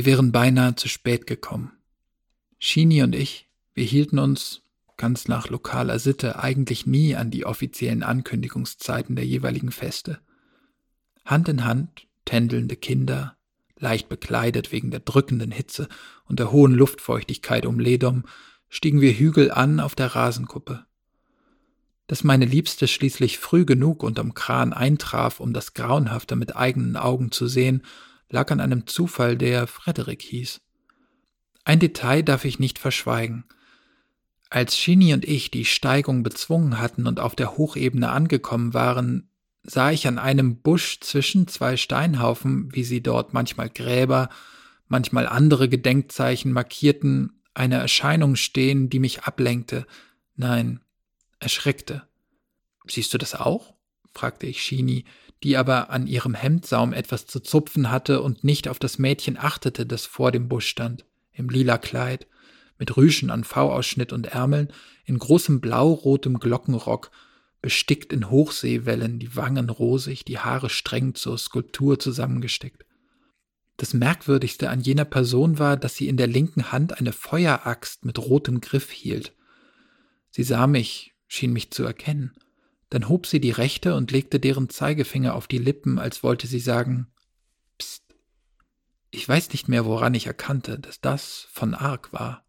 Wir wären beinahe zu spät gekommen. Shini und ich, wir hielten uns, ganz nach lokaler Sitte, eigentlich nie an die offiziellen Ankündigungszeiten der jeweiligen Feste. Hand in Hand, tändelnde Kinder, leicht bekleidet wegen der drückenden Hitze und der hohen Luftfeuchtigkeit um Ledom, stiegen wir Hügel an auf der Rasenkuppe. Dass meine Liebste schließlich früh genug unterm Kran eintraf, um das Grauenhafte mit eigenen Augen zu sehen, lag an einem Zufall, der Frederik hieß. Ein Detail darf ich nicht verschweigen. Als Shini und ich die Steigung bezwungen hatten und auf der Hochebene angekommen waren, sah ich an einem Busch zwischen zwei Steinhaufen, wie sie dort manchmal Gräber, manchmal andere Gedenkzeichen markierten, eine Erscheinung stehen, die mich ablenkte, nein, erschreckte. Siehst du das auch? fragte ich Shini, die aber an ihrem Hemdsaum etwas zu zupfen hatte und nicht auf das Mädchen achtete, das vor dem Busch stand, im lila Kleid, mit Rüschen an V-Ausschnitt und Ärmeln, in großem blau-rotem Glockenrock bestickt in Hochseewellen, die Wangen rosig, die Haare streng zur Skulptur zusammengesteckt. Das Merkwürdigste an jener Person war, dass sie in der linken Hand eine Feueraxt mit rotem Griff hielt. Sie sah mich, schien mich zu erkennen. Dann hob sie die rechte und legte deren Zeigefinger auf die Lippen, als wollte sie sagen Psst. Ich weiß nicht mehr, woran ich erkannte, dass das von Arg war.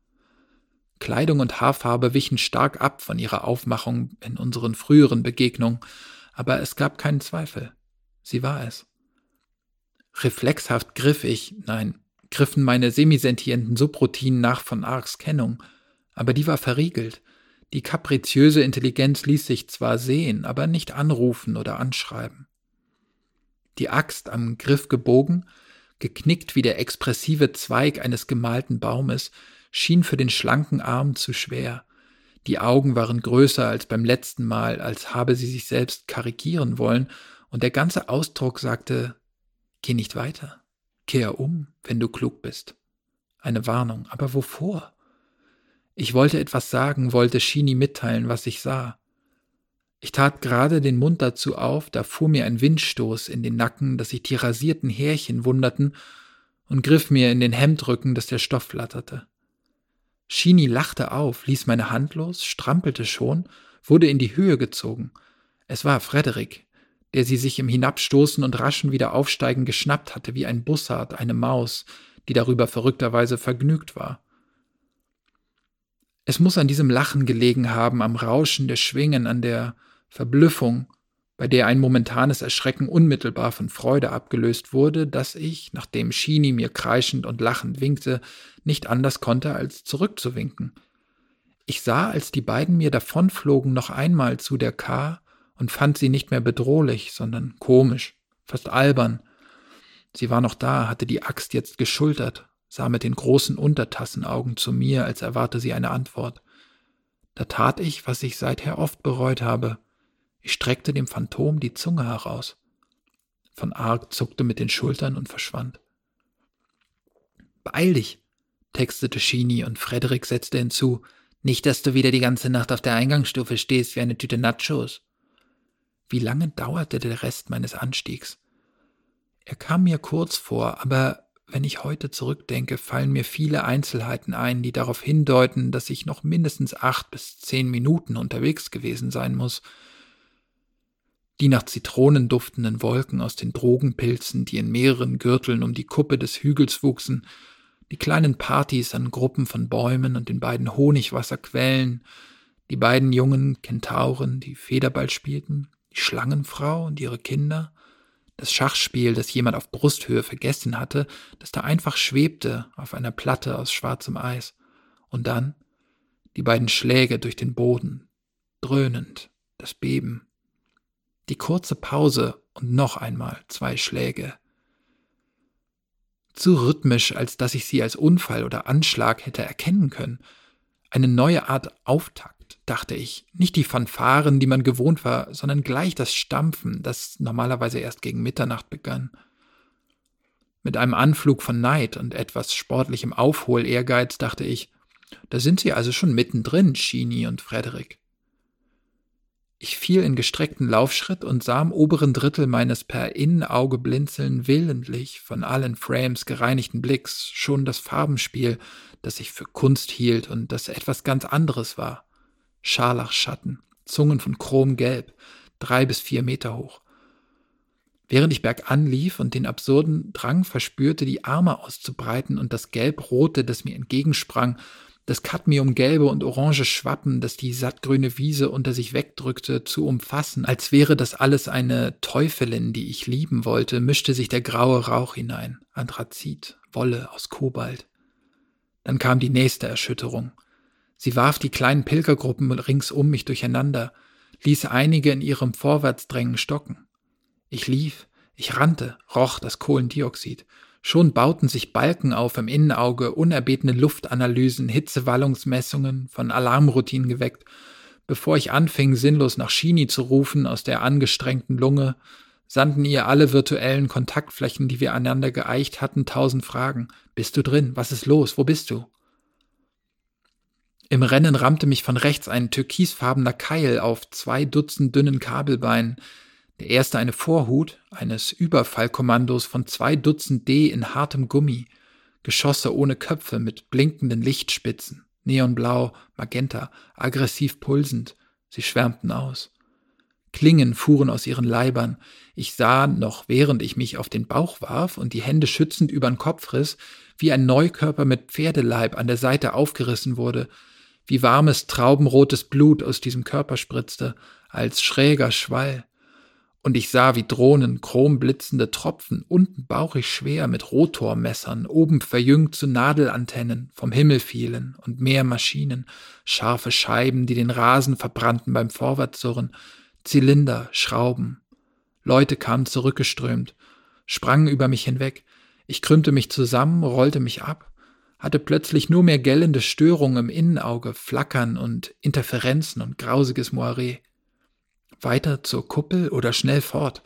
Kleidung und Haarfarbe wichen stark ab von ihrer Aufmachung in unseren früheren Begegnungen, aber es gab keinen Zweifel. Sie war es. Reflexhaft griff ich, nein, griffen meine semisentienten Subroutinen nach von Arks Kennung, aber die war verriegelt. Die kapriziöse Intelligenz ließ sich zwar sehen, aber nicht anrufen oder anschreiben. Die Axt am Griff gebogen, geknickt wie der expressive Zweig eines gemalten Baumes, schien für den schlanken Arm zu schwer. Die Augen waren größer als beim letzten Mal, als habe sie sich selbst karikieren wollen, und der ganze Ausdruck sagte, geh nicht weiter, kehr um, wenn du klug bist. Eine Warnung, aber wovor? Ich wollte etwas sagen, wollte Shini mitteilen, was ich sah. Ich tat gerade den Mund dazu auf, da fuhr mir ein Windstoß in den Nacken, dass sich die rasierten Härchen wunderten, und griff mir in den Hemdrücken, dass der Stoff flatterte. Shini lachte auf, ließ meine Hand los, strampelte schon, wurde in die Höhe gezogen. Es war Frederik, der sie sich im Hinabstoßen und raschen Wiederaufsteigen geschnappt hatte, wie ein Bussard, eine Maus, die darüber verrückterweise vergnügt war. Es muss an diesem Lachen gelegen haben, am Rauschen der Schwingen, an der Verblüffung, bei der ein momentanes Erschrecken unmittelbar von Freude abgelöst wurde, dass ich, nachdem Shini mir kreischend und lachend winkte, nicht anders konnte, als zurückzuwinken. Ich sah, als die beiden mir davonflogen, noch einmal zu der K und fand sie nicht mehr bedrohlich, sondern komisch, fast albern. Sie war noch da, hatte die Axt jetzt geschultert, sah mit den großen Untertassenaugen zu mir, als erwarte sie eine Antwort. Da tat ich, was ich seither oft bereut habe. Ich streckte dem Phantom die Zunge heraus. Von Arg zuckte mit den Schultern und verschwand. Beeil dich, textete Shini und Frederik setzte hinzu, nicht, dass du wieder die ganze Nacht auf der Eingangsstufe stehst wie eine Tüte Nachos. Wie lange dauerte der Rest meines Anstiegs? Er kam mir kurz vor, aber wenn ich heute zurückdenke, fallen mir viele Einzelheiten ein, die darauf hindeuten, dass ich noch mindestens acht bis zehn Minuten unterwegs gewesen sein muss, die nach Zitronen duftenden Wolken aus den Drogenpilzen, die in mehreren Gürteln um die Kuppe des Hügels wuchsen, die kleinen Partys an Gruppen von Bäumen und den beiden Honigwasserquellen, die beiden jungen Kentauren, die Federball spielten, die Schlangenfrau und ihre Kinder, das Schachspiel, das jemand auf Brusthöhe vergessen hatte, das da einfach schwebte auf einer Platte aus schwarzem Eis, und dann die beiden Schläge durch den Boden, dröhnend, das Beben, die kurze Pause und noch einmal zwei Schläge. Zu rhythmisch, als dass ich sie als Unfall oder Anschlag hätte erkennen können. Eine neue Art Auftakt, dachte ich. Nicht die Fanfaren, die man gewohnt war, sondern gleich das Stampfen, das normalerweise erst gegen Mitternacht begann. Mit einem Anflug von Neid und etwas sportlichem Aufhol-Ehrgeiz dachte ich, da sind sie also schon mittendrin, Shini und Frederik. Ich fiel in gestreckten Laufschritt und sah im oberen Drittel meines per Innenauge blinzeln willentlich von allen Frames gereinigten Blicks schon das Farbenspiel, das ich für Kunst hielt und das etwas ganz anderes war. Scharlachschatten, Zungen von Chromgelb, drei bis vier Meter hoch. Während ich bergan lief und den absurden Drang verspürte, die Arme auszubreiten und das Gelbrote, das mir entgegensprang, das Cadmiumgelbe und orange Schwappen, das die sattgrüne Wiese unter sich wegdrückte, zu umfassen, als wäre das alles eine Teufelin, die ich lieben wollte, mischte sich der graue Rauch hinein, Anthrazit, Wolle aus Kobalt. Dann kam die nächste Erschütterung. Sie warf die kleinen Pilgergruppen rings um mich durcheinander, ließ einige in ihrem Vorwärtsdrängen stocken. Ich lief, ich rannte, roch das Kohlendioxid. Schon bauten sich Balken auf im Innenauge, unerbetene Luftanalysen, Hitzewallungsmessungen, von Alarmroutinen geweckt, bevor ich anfing, sinnlos nach Shini zu rufen aus der angestrengten Lunge, sandten ihr alle virtuellen Kontaktflächen, die wir einander geeicht hatten, tausend Fragen. Bist du drin? Was ist los? Wo bist du? Im Rennen rammte mich von rechts ein türkisfarbener Keil auf zwei Dutzend dünnen Kabelbeinen. Der erste eine Vorhut eines Überfallkommandos von zwei Dutzend D in hartem Gummi, Geschosse ohne Köpfe mit blinkenden Lichtspitzen, neonblau, magenta, aggressiv pulsend. Sie schwärmten aus. Klingen fuhren aus ihren Leibern. Ich sah noch, während ich mich auf den Bauch warf und die Hände schützend übern Kopf riss, wie ein Neukörper mit Pferdeleib an der Seite aufgerissen wurde, wie warmes traubenrotes Blut aus diesem Körper spritzte, als schräger Schwall. Und ich sah, wie Drohnen chromblitzende Tropfen, unten bauchig schwer mit Rotormessern, oben verjüngt zu Nadelantennen, vom Himmel fielen und mehr Maschinen, scharfe Scheiben, die den Rasen verbrannten beim Vorwärtssurren, Zylinder, Schrauben. Leute kamen zurückgeströmt, sprangen über mich hinweg. Ich krümmte mich zusammen, rollte mich ab, hatte plötzlich nur mehr gellende Störungen im Innenauge, Flackern und Interferenzen und grausiges Moiré. Weiter zur Kuppel oder schnell fort.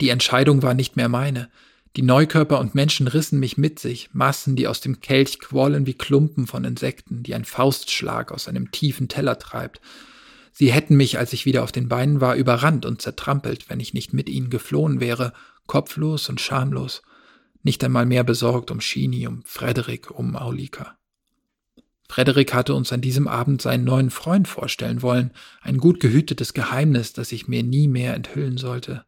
Die Entscheidung war nicht mehr meine. Die Neukörper und Menschen rissen mich mit sich, Massen, die aus dem Kelch quollen wie Klumpen von Insekten, die ein Faustschlag aus einem tiefen Teller treibt, Sie hätten mich, als ich wieder auf den Beinen war, überrannt und zertrampelt, wenn ich nicht mit ihnen geflohen wäre, kopflos und schamlos, nicht einmal mehr besorgt um Shini, um Frederik, um Aulika. Frederik hatte uns an diesem Abend seinen neuen Freund vorstellen wollen, ein gut gehütetes Geheimnis, das ich mir nie mehr enthüllen sollte.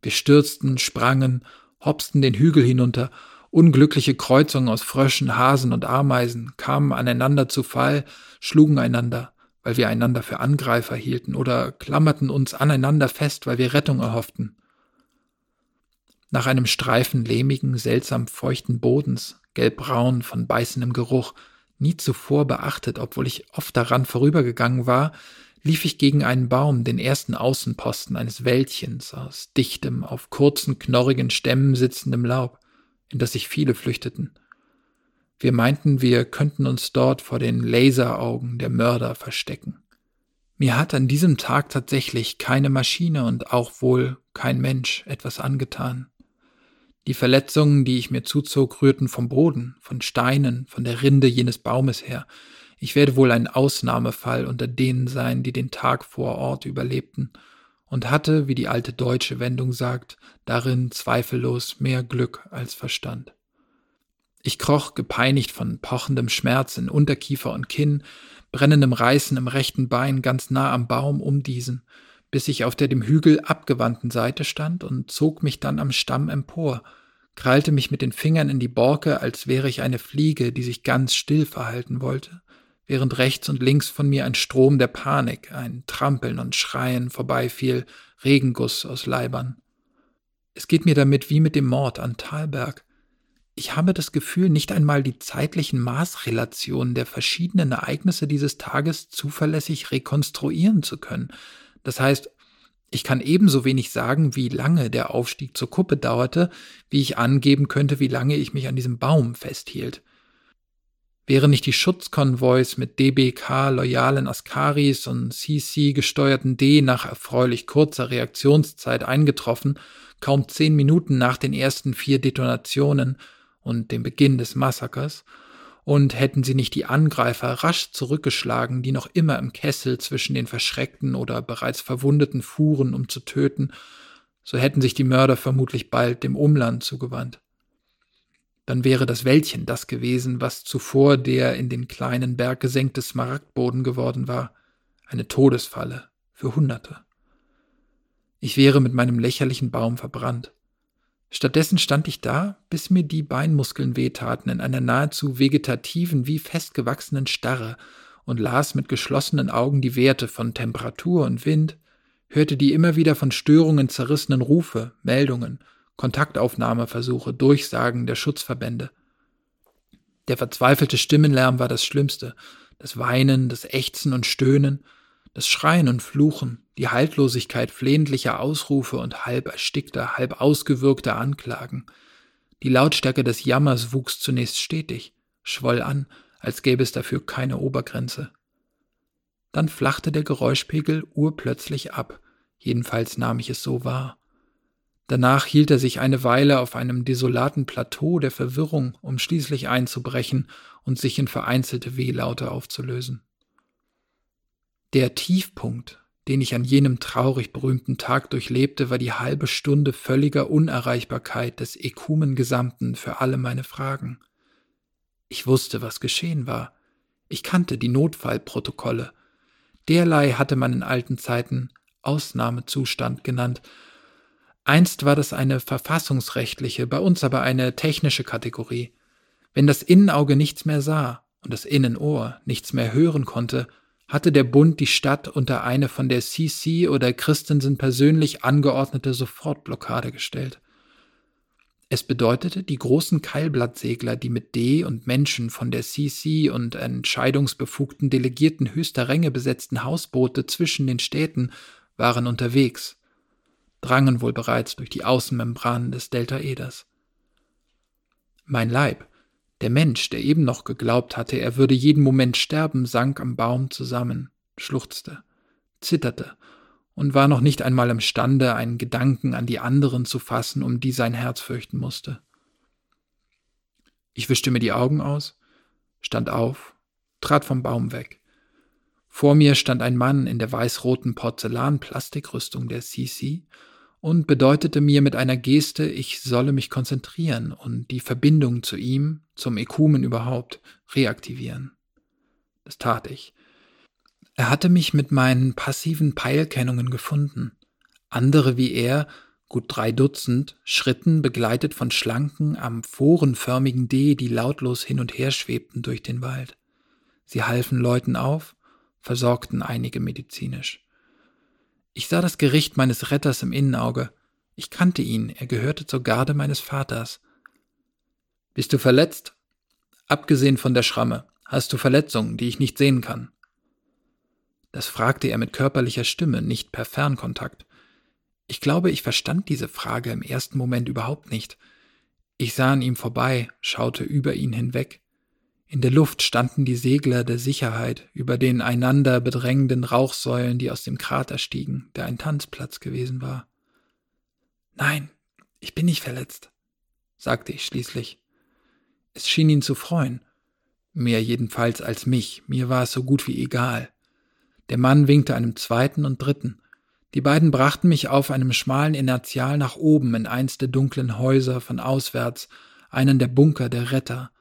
Wir stürzten, sprangen, hopsten den Hügel hinunter, unglückliche Kreuzungen aus Fröschen, Hasen und Ameisen kamen aneinander zu Fall, schlugen einander, weil wir einander für Angreifer hielten oder klammerten uns aneinander fest, weil wir Rettung erhofften. Nach einem Streifen lehmigen, seltsam feuchten Bodens, gelbbraun von beißendem Geruch, nie zuvor beachtet, obwohl ich oft daran vorübergegangen war, lief ich gegen einen Baum, den ersten Außenposten eines Wäldchens aus dichtem, auf kurzen, knorrigen Stämmen sitzendem Laub, in das sich viele flüchteten. Wir meinten, wir könnten uns dort vor den Laseraugen der Mörder verstecken. Mir hat an diesem Tag tatsächlich keine Maschine und auch wohl kein Mensch etwas angetan. Die Verletzungen, die ich mir zuzog, rührten vom Boden, von Steinen, von der Rinde jenes Baumes her. Ich werde wohl ein Ausnahmefall unter denen sein, die den Tag vor Ort überlebten und hatte, wie die alte deutsche Wendung sagt, darin zweifellos mehr Glück als Verstand. Ich kroch gepeinigt von pochendem Schmerz in Unterkiefer und Kinn, brennendem Reißen im rechten Bein ganz nah am Baum um diesen, bis ich auf der dem Hügel abgewandten Seite stand und zog mich dann am Stamm empor, krallte mich mit den Fingern in die Borke, als wäre ich eine Fliege, die sich ganz still verhalten wollte, während rechts und links von mir ein Strom der Panik, ein Trampeln und Schreien vorbeifiel, Regenguss aus Leibern. Es geht mir damit wie mit dem Mord an Thalberg ich habe das Gefühl, nicht einmal die zeitlichen Maßrelationen der verschiedenen Ereignisse dieses Tages zuverlässig rekonstruieren zu können. Das heißt, ich kann ebenso wenig sagen, wie lange der Aufstieg zur Kuppe dauerte, wie ich angeben könnte, wie lange ich mich an diesem Baum festhielt. Wären nicht die Schutzkonvois mit DBK loyalen Askaris und CC gesteuerten D nach erfreulich kurzer Reaktionszeit eingetroffen, kaum zehn Minuten nach den ersten vier Detonationen, und dem Beginn des Massakers, Und hätten sie nicht die Angreifer rasch zurückgeschlagen, die noch immer im Kessel zwischen den verschreckten oder bereits verwundeten fuhren, um zu töten, so hätten sich die Mörder vermutlich bald dem Umland zugewandt. Dann wäre das Wäldchen das gewesen, was zuvor der in den kleinen Berg gesenkte Smaragdboden geworden war, eine Todesfalle für Hunderte. Ich wäre mit meinem lächerlichen Baum verbrannt. Stattdessen stand ich da, bis mir die Beinmuskeln wehtaten, in einer nahezu vegetativen wie festgewachsenen Starre und las mit geschlossenen Augen die Werte von Temperatur und Wind, hörte die immer wieder von Störungen zerrissenen Rufe, Meldungen, Kontaktaufnahmeversuche, Durchsagen der Schutzverbände. Der verzweifelte Stimmenlärm war das Schlimmste, das Weinen, das Ächzen und Stöhnen, das Schreien und Fluchen, die Haltlosigkeit flehentlicher Ausrufe und halb erstickter, halb ausgewürgter Anklagen. Die Lautstärke des Jammers wuchs zunächst stetig, schwoll an, als gäbe es dafür keine Obergrenze. Dann flachte der Geräuschpegel urplötzlich ab, jedenfalls nahm ich es so wahr. Danach hielt er sich eine Weile auf einem desolaten Plateau der Verwirrung, um schließlich einzubrechen und sich in vereinzelte Wehlaute aufzulösen. Der Tiefpunkt, den ich an jenem traurig berühmten Tag durchlebte, war die halbe Stunde völliger Unerreichbarkeit des Ekumen Gesamten für alle meine Fragen. Ich wusste, was geschehen war. Ich kannte die Notfallprotokolle. Derlei hatte man in alten Zeiten Ausnahmezustand genannt. Einst war das eine verfassungsrechtliche, bei uns aber eine technische Kategorie. Wenn das Innenauge nichts mehr sah und das Innenohr nichts mehr hören konnte, hatte der Bund die Stadt unter eine von der CC oder Christensen persönlich angeordnete Sofortblockade gestellt. Es bedeutete, die großen Keilblattsegler, die mit D und Menschen von der CC und entscheidungsbefugten Delegierten höchster Ränge besetzten Hausboote zwischen den Städten, waren unterwegs, drangen wohl bereits durch die Außenmembranen des Deltaeders. Mein Leib, der Mensch, der eben noch geglaubt hatte, er würde jeden Moment sterben, sank am Baum zusammen, schluchzte, zitterte und war noch nicht einmal imstande, einen Gedanken an die anderen zu fassen, um die sein Herz fürchten musste. Ich wischte mir die Augen aus, stand auf, trat vom Baum weg. Vor mir stand ein Mann in der weiß-roten Porzellan-Plastikrüstung der CC und bedeutete mir mit einer Geste, ich solle mich konzentrieren und die Verbindung zu ihm, zum Ekumen überhaupt, reaktivieren. Das tat ich. Er hatte mich mit meinen passiven Peilkennungen gefunden. Andere wie er, gut drei Dutzend, schritten begleitet von schlanken, amphorenförmigen D, die lautlos hin und her schwebten durch den Wald. Sie halfen Leuten auf, versorgten einige medizinisch. Ich sah das Gericht meines Retters im Innenauge. Ich kannte ihn, er gehörte zur Garde meines Vaters. Bist du verletzt? Abgesehen von der Schramme, hast du Verletzungen, die ich nicht sehen kann? Das fragte er mit körperlicher Stimme, nicht per Fernkontakt. Ich glaube, ich verstand diese Frage im ersten Moment überhaupt nicht. Ich sah an ihm vorbei, schaute über ihn hinweg. In der Luft standen die Segler der Sicherheit über den einander bedrängenden Rauchsäulen, die aus dem Krater stiegen, der ein Tanzplatz gewesen war. Nein, ich bin nicht verletzt, sagte ich schließlich. Es schien ihn zu freuen. Mehr jedenfalls als mich, mir war es so gut wie egal. Der Mann winkte einem zweiten und dritten. Die beiden brachten mich auf einem schmalen Inertial nach oben in eins der dunklen Häuser von auswärts, einen der Bunker der Retter,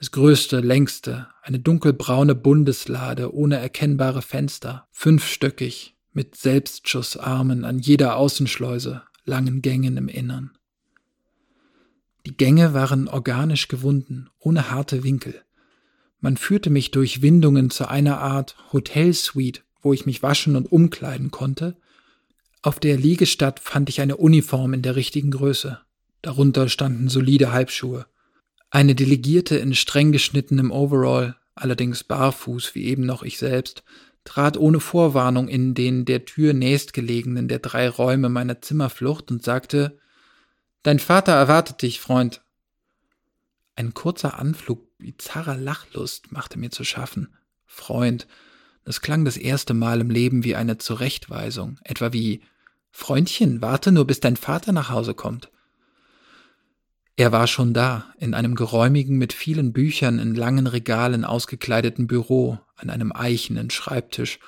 das größte, längste, eine dunkelbraune Bundeslade ohne erkennbare Fenster, fünfstöckig, mit Selbstschussarmen an jeder Außenschleuse, langen Gängen im Innern. Die Gänge waren organisch gewunden, ohne harte Winkel. Man führte mich durch Windungen zu einer Art Hotelsuite, wo ich mich waschen und umkleiden konnte. Auf der Liegestatt fand ich eine Uniform in der richtigen Größe. Darunter standen solide Halbschuhe. Eine Delegierte in streng geschnittenem Overall, allerdings barfuß wie eben noch ich selbst, trat ohne Vorwarnung in den der Tür nächstgelegenen der drei Räume meiner Zimmerflucht und sagte Dein Vater erwartet dich, Freund. Ein kurzer Anflug bizarrer Lachlust machte mir zu schaffen. Freund, das klang das erste Mal im Leben wie eine Zurechtweisung, etwa wie Freundchen, warte nur, bis dein Vater nach Hause kommt. Er war schon da, in einem geräumigen, mit vielen Büchern in langen Regalen ausgekleideten Büro, an einem eichenen Schreibtisch,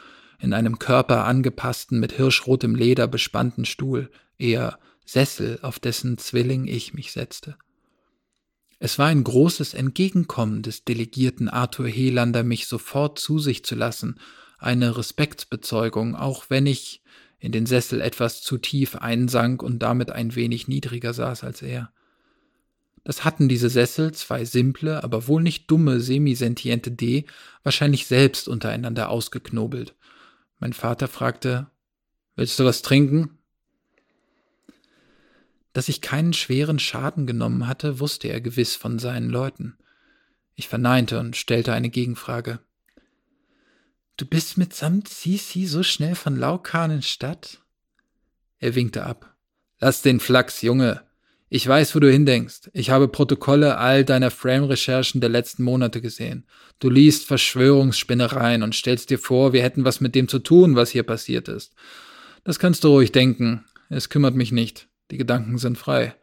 in einem Körper angepassten, mit hirschrotem Leder bespannten Stuhl, eher Sessel, auf dessen Zwilling ich mich setzte. Es war ein großes Entgegenkommen des Delegierten Arthur Helander, mich sofort zu sich zu lassen, eine Respektsbezeugung, auch wenn ich in den Sessel etwas zu tief einsank und damit ein wenig niedriger saß als er. Das hatten diese Sessel, zwei simple, aber wohl nicht dumme, semisentiente D, wahrscheinlich selbst untereinander ausgeknobelt. Mein Vater fragte, Willst du was trinken? Dass ich keinen schweren Schaden genommen hatte, wusste er gewiss von seinen Leuten. Ich verneinte und stellte eine Gegenfrage. Du bist mitsamt Sisi so schnell von Laukan in Stadt? Er winkte ab. Lass den Flachs, Junge. Ich weiß, wo du hindenkst. Ich habe Protokolle all deiner Frame-Recherchen der letzten Monate gesehen. Du liest Verschwörungsspinnereien und stellst dir vor, wir hätten was mit dem zu tun, was hier passiert ist. Das kannst du ruhig denken. Es kümmert mich nicht. Die Gedanken sind frei.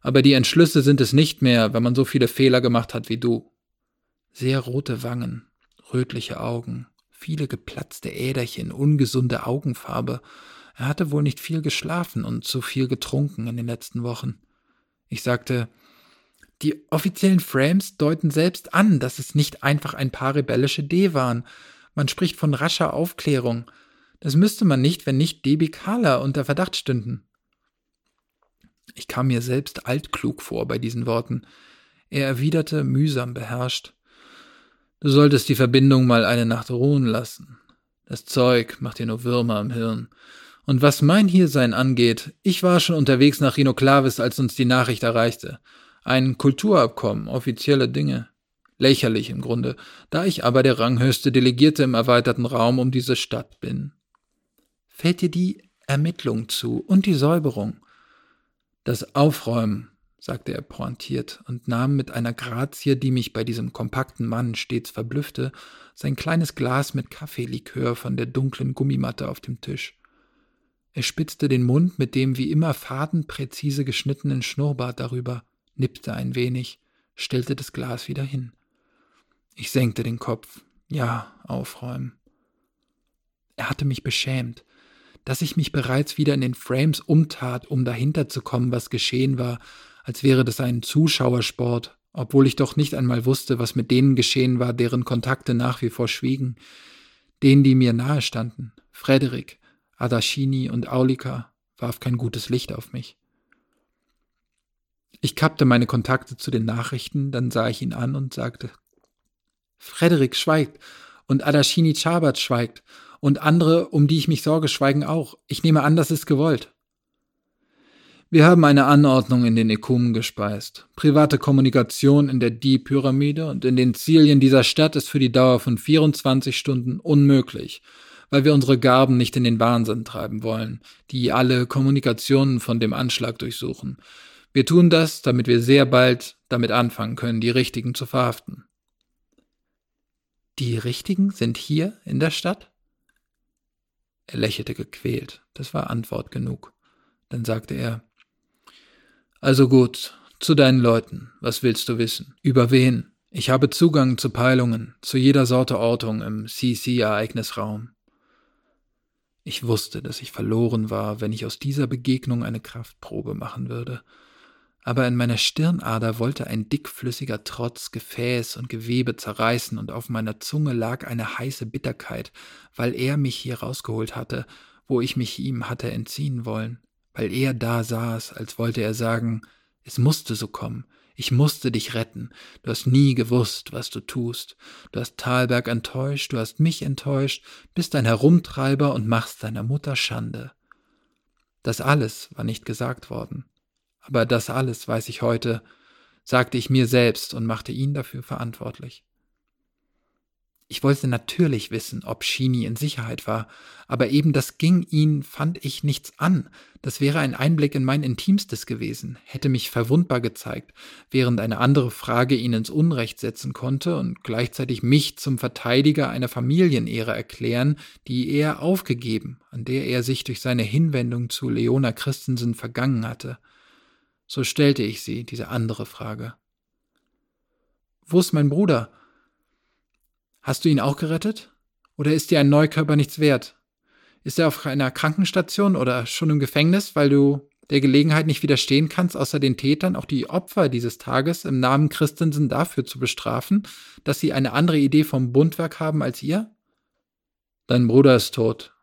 Aber die Entschlüsse sind es nicht mehr, wenn man so viele Fehler gemacht hat wie du. Sehr rote Wangen, rötliche Augen, viele geplatzte Äderchen, ungesunde Augenfarbe. Er hatte wohl nicht viel geschlafen und zu viel getrunken in den letzten Wochen. Ich sagte, die offiziellen Frames deuten selbst an, dass es nicht einfach ein paar rebellische D waren. Man spricht von rascher Aufklärung. Das müsste man nicht, wenn nicht DB Kala unter Verdacht stünden. Ich kam mir selbst altklug vor bei diesen Worten. Er erwiderte mühsam beherrscht. Du solltest die Verbindung mal eine Nacht ruhen lassen. Das Zeug macht dir nur Würmer im Hirn. Und was mein Hiersein angeht, ich war schon unterwegs nach Rhinoklavis, als uns die Nachricht erreichte. Ein Kulturabkommen, offizielle Dinge. Lächerlich im Grunde, da ich aber der ranghöchste Delegierte im erweiterten Raum um diese Stadt bin. Fällt dir die Ermittlung zu und die Säuberung? Das Aufräumen, sagte er pointiert und nahm mit einer Grazie, die mich bei diesem kompakten Mann stets verblüffte, sein kleines Glas mit Kaffeelikör von der dunklen Gummimatte auf dem Tisch. Er spitzte den Mund mit dem wie immer fadenpräzise geschnittenen Schnurrbart darüber, nippte ein wenig, stellte das Glas wieder hin. Ich senkte den Kopf. Ja, aufräumen. Er hatte mich beschämt, dass ich mich bereits wieder in den Frames umtat, um dahinter zu kommen, was geschehen war, als wäre das ein Zuschauersport, obwohl ich doch nicht einmal wusste, was mit denen geschehen war, deren Kontakte nach wie vor schwiegen, denen, die mir nahe standen, Frederik, Adashini und Aulika warf kein gutes Licht auf mich. Ich kappte meine Kontakte zu den Nachrichten, dann sah ich ihn an und sagte, Frederik schweigt und Adashini Chabat schweigt und andere, um die ich mich sorge, schweigen auch. Ich nehme an, das ist gewollt. Wir haben eine Anordnung in den Ekumen gespeist. Private Kommunikation in der D-Pyramide und in den Zilien dieser Stadt ist für die Dauer von 24 Stunden unmöglich weil wir unsere Garben nicht in den Wahnsinn treiben wollen, die alle Kommunikationen von dem Anschlag durchsuchen. Wir tun das, damit wir sehr bald damit anfangen können, die Richtigen zu verhaften. Die Richtigen sind hier in der Stadt? Er lächelte gequält, das war Antwort genug. Dann sagte er Also gut, zu deinen Leuten, was willst du wissen? Über wen? Ich habe Zugang zu Peilungen, zu jeder Sorte Ortung im CC-Ereignisraum. Ich wusste, dass ich verloren war, wenn ich aus dieser Begegnung eine Kraftprobe machen würde. Aber in meiner Stirnader wollte ein dickflüssiger Trotz Gefäß und Gewebe zerreißen, und auf meiner Zunge lag eine heiße Bitterkeit, weil er mich hier rausgeholt hatte, wo ich mich ihm hatte entziehen wollen, weil er da saß, als wollte er sagen, es musste so kommen, ich musste dich retten. Du hast nie gewusst, was du tust. Du hast Thalberg enttäuscht, du hast mich enttäuscht, bist ein Herumtreiber und machst deiner Mutter Schande. Das alles war nicht gesagt worden. Aber das alles, weiß ich heute, sagte ich mir selbst und machte ihn dafür verantwortlich. Ich wollte natürlich wissen, ob Shini in Sicherheit war, aber eben das ging ihn, fand ich, nichts an. Das wäre ein Einblick in mein Intimstes gewesen, hätte mich verwundbar gezeigt, während eine andere Frage ihn ins Unrecht setzen konnte und gleichzeitig mich zum Verteidiger einer Familienehre erklären, die er aufgegeben, an der er sich durch seine Hinwendung zu Leona Christensen vergangen hatte. So stellte ich sie, diese andere Frage. Wo ist mein Bruder? Hast du ihn auch gerettet? Oder ist dir ein Neukörper nichts wert? Ist er auf einer Krankenstation oder schon im Gefängnis, weil du der Gelegenheit nicht widerstehen kannst, außer den Tätern auch die Opfer dieses Tages im Namen Christensen dafür zu bestrafen, dass sie eine andere Idee vom Bundwerk haben als ihr? Dein Bruder ist tot,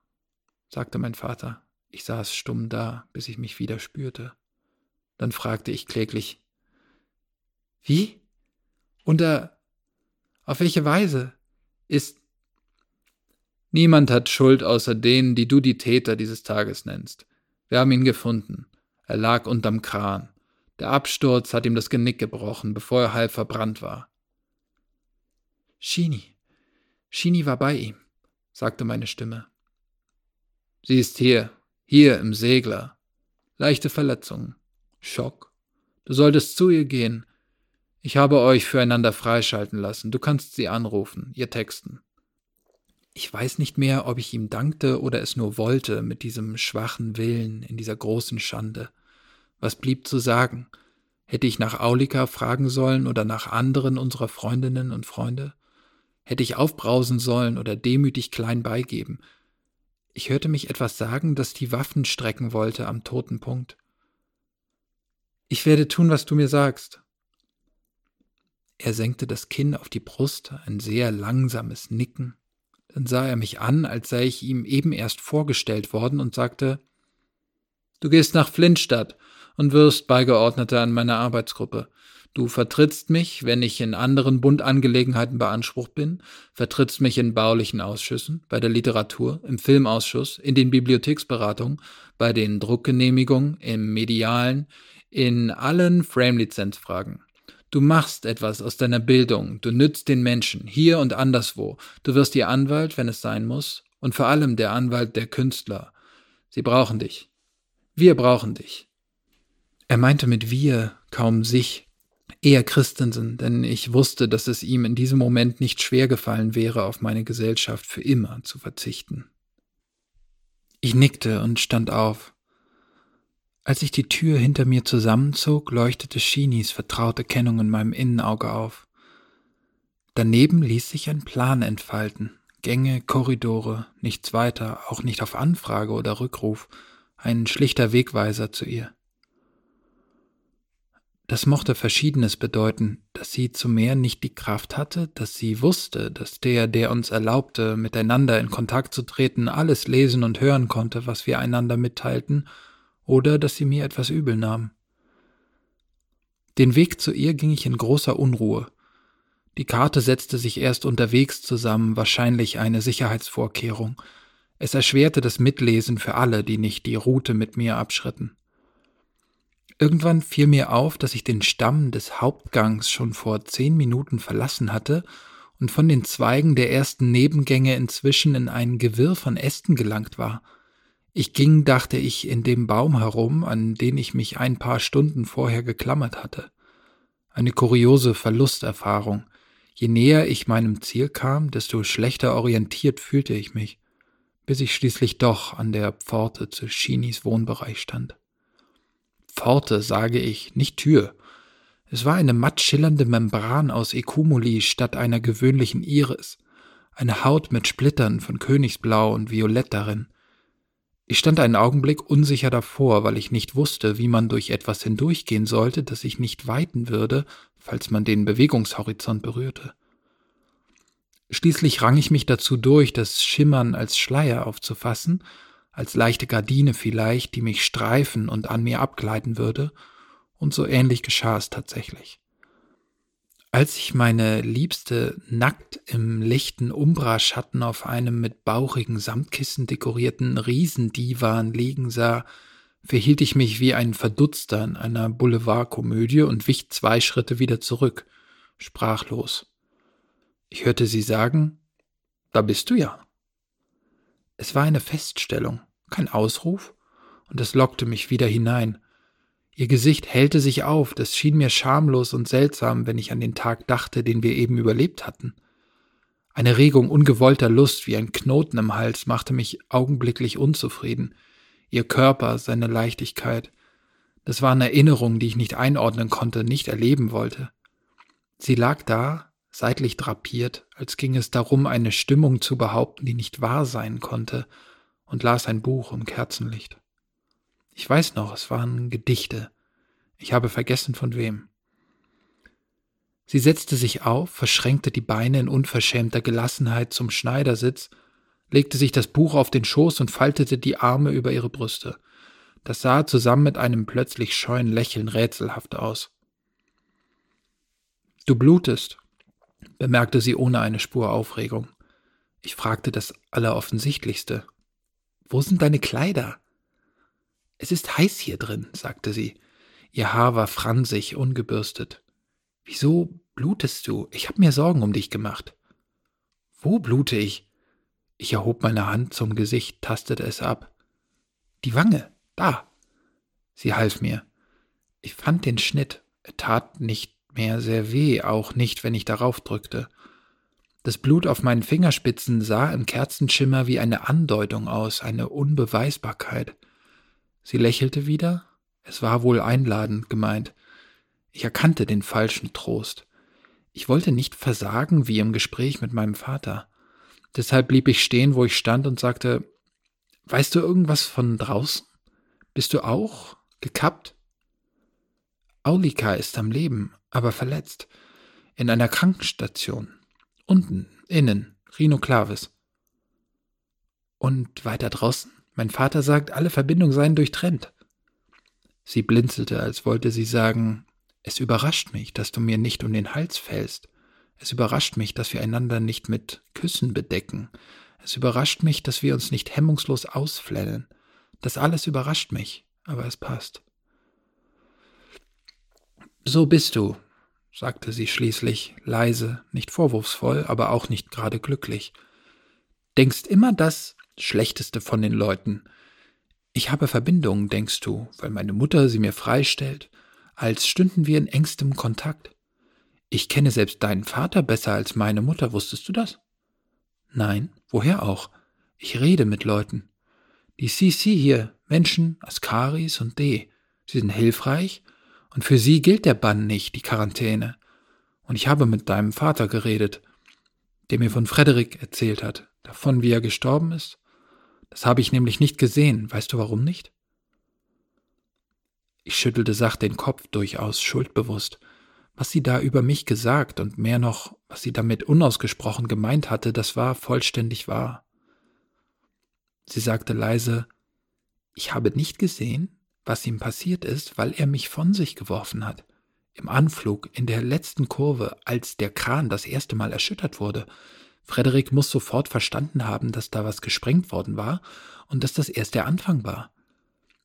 sagte mein Vater. Ich saß stumm da, bis ich mich wieder spürte. Dann fragte ich kläglich, wie? Unter auf welche Weise? Ist Niemand hat Schuld außer denen, die du die Täter dieses Tages nennst. Wir haben ihn gefunden. Er lag unterm Kran. Der Absturz hat ihm das Genick gebrochen, bevor er halb verbrannt war. Shini. Shini war bei ihm, sagte meine Stimme. Sie ist hier, hier im Segler. Leichte Verletzungen. Schock. Du solltest zu ihr gehen. Ich habe euch füreinander freischalten lassen. Du kannst sie anrufen, ihr texten. Ich weiß nicht mehr, ob ich ihm dankte oder es nur wollte mit diesem schwachen Willen in dieser großen Schande. Was blieb zu sagen? Hätte ich nach Aulika fragen sollen oder nach anderen unserer Freundinnen und Freunde? Hätte ich aufbrausen sollen oder demütig klein beigeben? Ich hörte mich etwas sagen, das die Waffen strecken wollte am toten Punkt. Ich werde tun, was du mir sagst. Er senkte das Kinn auf die Brust, ein sehr langsames Nicken. Dann sah er mich an, als sei ich ihm eben erst vorgestellt worden und sagte, Du gehst nach Flintstadt und wirst Beigeordneter an meiner Arbeitsgruppe. Du vertrittst mich, wenn ich in anderen Bundangelegenheiten beansprucht bin, vertrittst mich in baulichen Ausschüssen, bei der Literatur, im Filmausschuss, in den Bibliotheksberatungen, bei den Druckgenehmigungen, im Medialen, in allen Frame-Lizenzfragen. Du machst etwas aus deiner Bildung, du nützt den Menschen, hier und anderswo. Du wirst ihr Anwalt, wenn es sein muss, und vor allem der Anwalt der Künstler. Sie brauchen dich. Wir brauchen dich. Er meinte mit wir kaum sich, eher Christensen, denn ich wusste, dass es ihm in diesem Moment nicht schwer gefallen wäre, auf meine Gesellschaft für immer zu verzichten. Ich nickte und stand auf. Als ich die Tür hinter mir zusammenzog, leuchtete Shinis vertraute Kennung in meinem Innenauge auf. Daneben ließ sich ein Plan entfalten. Gänge, Korridore, nichts weiter, auch nicht auf Anfrage oder Rückruf, ein schlichter Wegweiser zu ihr. Das mochte Verschiedenes bedeuten, dass sie zu mehr nicht die Kraft hatte, dass sie wusste, dass der, der uns erlaubte, miteinander in Kontakt zu treten, alles lesen und hören konnte, was wir einander mitteilten, oder dass sie mir etwas übel nahm. Den Weg zu ihr ging ich in großer Unruhe. Die Karte setzte sich erst unterwegs zusammen, wahrscheinlich eine Sicherheitsvorkehrung. Es erschwerte das Mitlesen für alle, die nicht die Route mit mir abschritten. Irgendwann fiel mir auf, dass ich den Stamm des Hauptgangs schon vor zehn Minuten verlassen hatte und von den Zweigen der ersten Nebengänge inzwischen in ein Gewirr von Ästen gelangt war – ich ging, dachte ich, in dem Baum herum, an den ich mich ein paar Stunden vorher geklammert hatte. Eine kuriose Verlusterfahrung. Je näher ich meinem Ziel kam, desto schlechter orientiert fühlte ich mich, bis ich schließlich doch an der Pforte zu Shinis Wohnbereich stand. Pforte, sage ich, nicht Tür. Es war eine matt schillernde Membran aus Ekumuli statt einer gewöhnlichen Iris, eine Haut mit Splittern von Königsblau und Violett darin. Ich stand einen Augenblick unsicher davor, weil ich nicht wusste, wie man durch etwas hindurchgehen sollte, das sich nicht weiten würde, falls man den Bewegungshorizont berührte. Schließlich rang ich mich dazu durch, das Schimmern als Schleier aufzufassen, als leichte Gardine vielleicht, die mich streifen und an mir abgleiten würde, und so ähnlich geschah es tatsächlich. Als ich meine Liebste nackt im lichten Umbraschatten auf einem mit bauchigen Samtkissen dekorierten Riesendivan liegen sah, verhielt ich mich wie ein Verdutzter in einer Boulevardkomödie und wich zwei Schritte wieder zurück, sprachlos. Ich hörte sie sagen, da bist du ja. Es war eine Feststellung, kein Ausruf, und es lockte mich wieder hinein, Ihr Gesicht hellte sich auf, das schien mir schamlos und seltsam, wenn ich an den Tag dachte, den wir eben überlebt hatten. Eine Regung ungewollter Lust wie ein Knoten im Hals machte mich augenblicklich unzufrieden. Ihr Körper, seine Leichtigkeit. Das waren Erinnerungen, die ich nicht einordnen konnte, nicht erleben wollte. Sie lag da, seitlich drapiert, als ging es darum, eine Stimmung zu behaupten, die nicht wahr sein konnte, und las ein Buch im Kerzenlicht. Ich weiß noch, es waren Gedichte. Ich habe vergessen von wem. Sie setzte sich auf, verschränkte die Beine in unverschämter Gelassenheit zum Schneidersitz, legte sich das Buch auf den Schoß und faltete die Arme über ihre Brüste. Das sah zusammen mit einem plötzlich scheuen Lächeln rätselhaft aus. Du blutest, bemerkte sie ohne eine Spur Aufregung. Ich fragte das Alleroffensichtlichste. Wo sind deine Kleider? Es ist heiß hier drin, sagte sie. Ihr Haar war fransig, ungebürstet. Wieso blutest du? Ich hab mir Sorgen um dich gemacht. Wo blute ich? Ich erhob meine Hand zum Gesicht, tastete es ab. Die Wange, da. Sie half mir. Ich fand den Schnitt. Er tat nicht mehr sehr weh, auch nicht, wenn ich darauf drückte. Das Blut auf meinen Fingerspitzen sah im Kerzenschimmer wie eine Andeutung aus, eine Unbeweisbarkeit. Sie lächelte wieder. Es war wohl einladend gemeint. Ich erkannte den falschen Trost. Ich wollte nicht versagen wie im Gespräch mit meinem Vater. Deshalb blieb ich stehen, wo ich stand und sagte, Weißt du irgendwas von draußen? Bist du auch gekappt? Aulika ist am Leben, aber verletzt. In einer Krankenstation. Unten, innen, Rino Clavis. Und weiter draußen? Mein Vater sagt, alle Verbindungen seien durchtrennt. Sie blinzelte, als wollte sie sagen, es überrascht mich, dass du mir nicht um den Hals fällst. Es überrascht mich, dass wir einander nicht mit Küssen bedecken. Es überrascht mich, dass wir uns nicht hemmungslos ausflennen. Das alles überrascht mich, aber es passt. So bist du, sagte sie schließlich, leise, nicht vorwurfsvoll, aber auch nicht gerade glücklich. Denkst immer das Schlechteste von den Leuten. Ich habe Verbindungen, denkst du, weil meine Mutter sie mir freistellt, als stünden wir in engstem Kontakt. Ich kenne selbst deinen Vater besser als meine Mutter, wusstest du das? Nein, woher auch? Ich rede mit Leuten. Die CC hier, Menschen, Askaris und D, sie sind hilfreich und für sie gilt der Bann nicht, die Quarantäne. Und ich habe mit deinem Vater geredet, der mir von Frederik erzählt hat, davon, wie er gestorben ist. Das habe ich nämlich nicht gesehen. Weißt du warum nicht? Ich schüttelte sacht den Kopf, durchaus schuldbewusst. Was sie da über mich gesagt und mehr noch, was sie damit unausgesprochen gemeint hatte, das war vollständig wahr. Sie sagte leise, ich habe nicht gesehen, was ihm passiert ist, weil er mich von sich geworfen hat. Im Anflug, in der letzten Kurve, als der Kran das erste Mal erschüttert wurde. Frederik muss sofort verstanden haben, dass da was gesprengt worden war und dass das erst der Anfang war.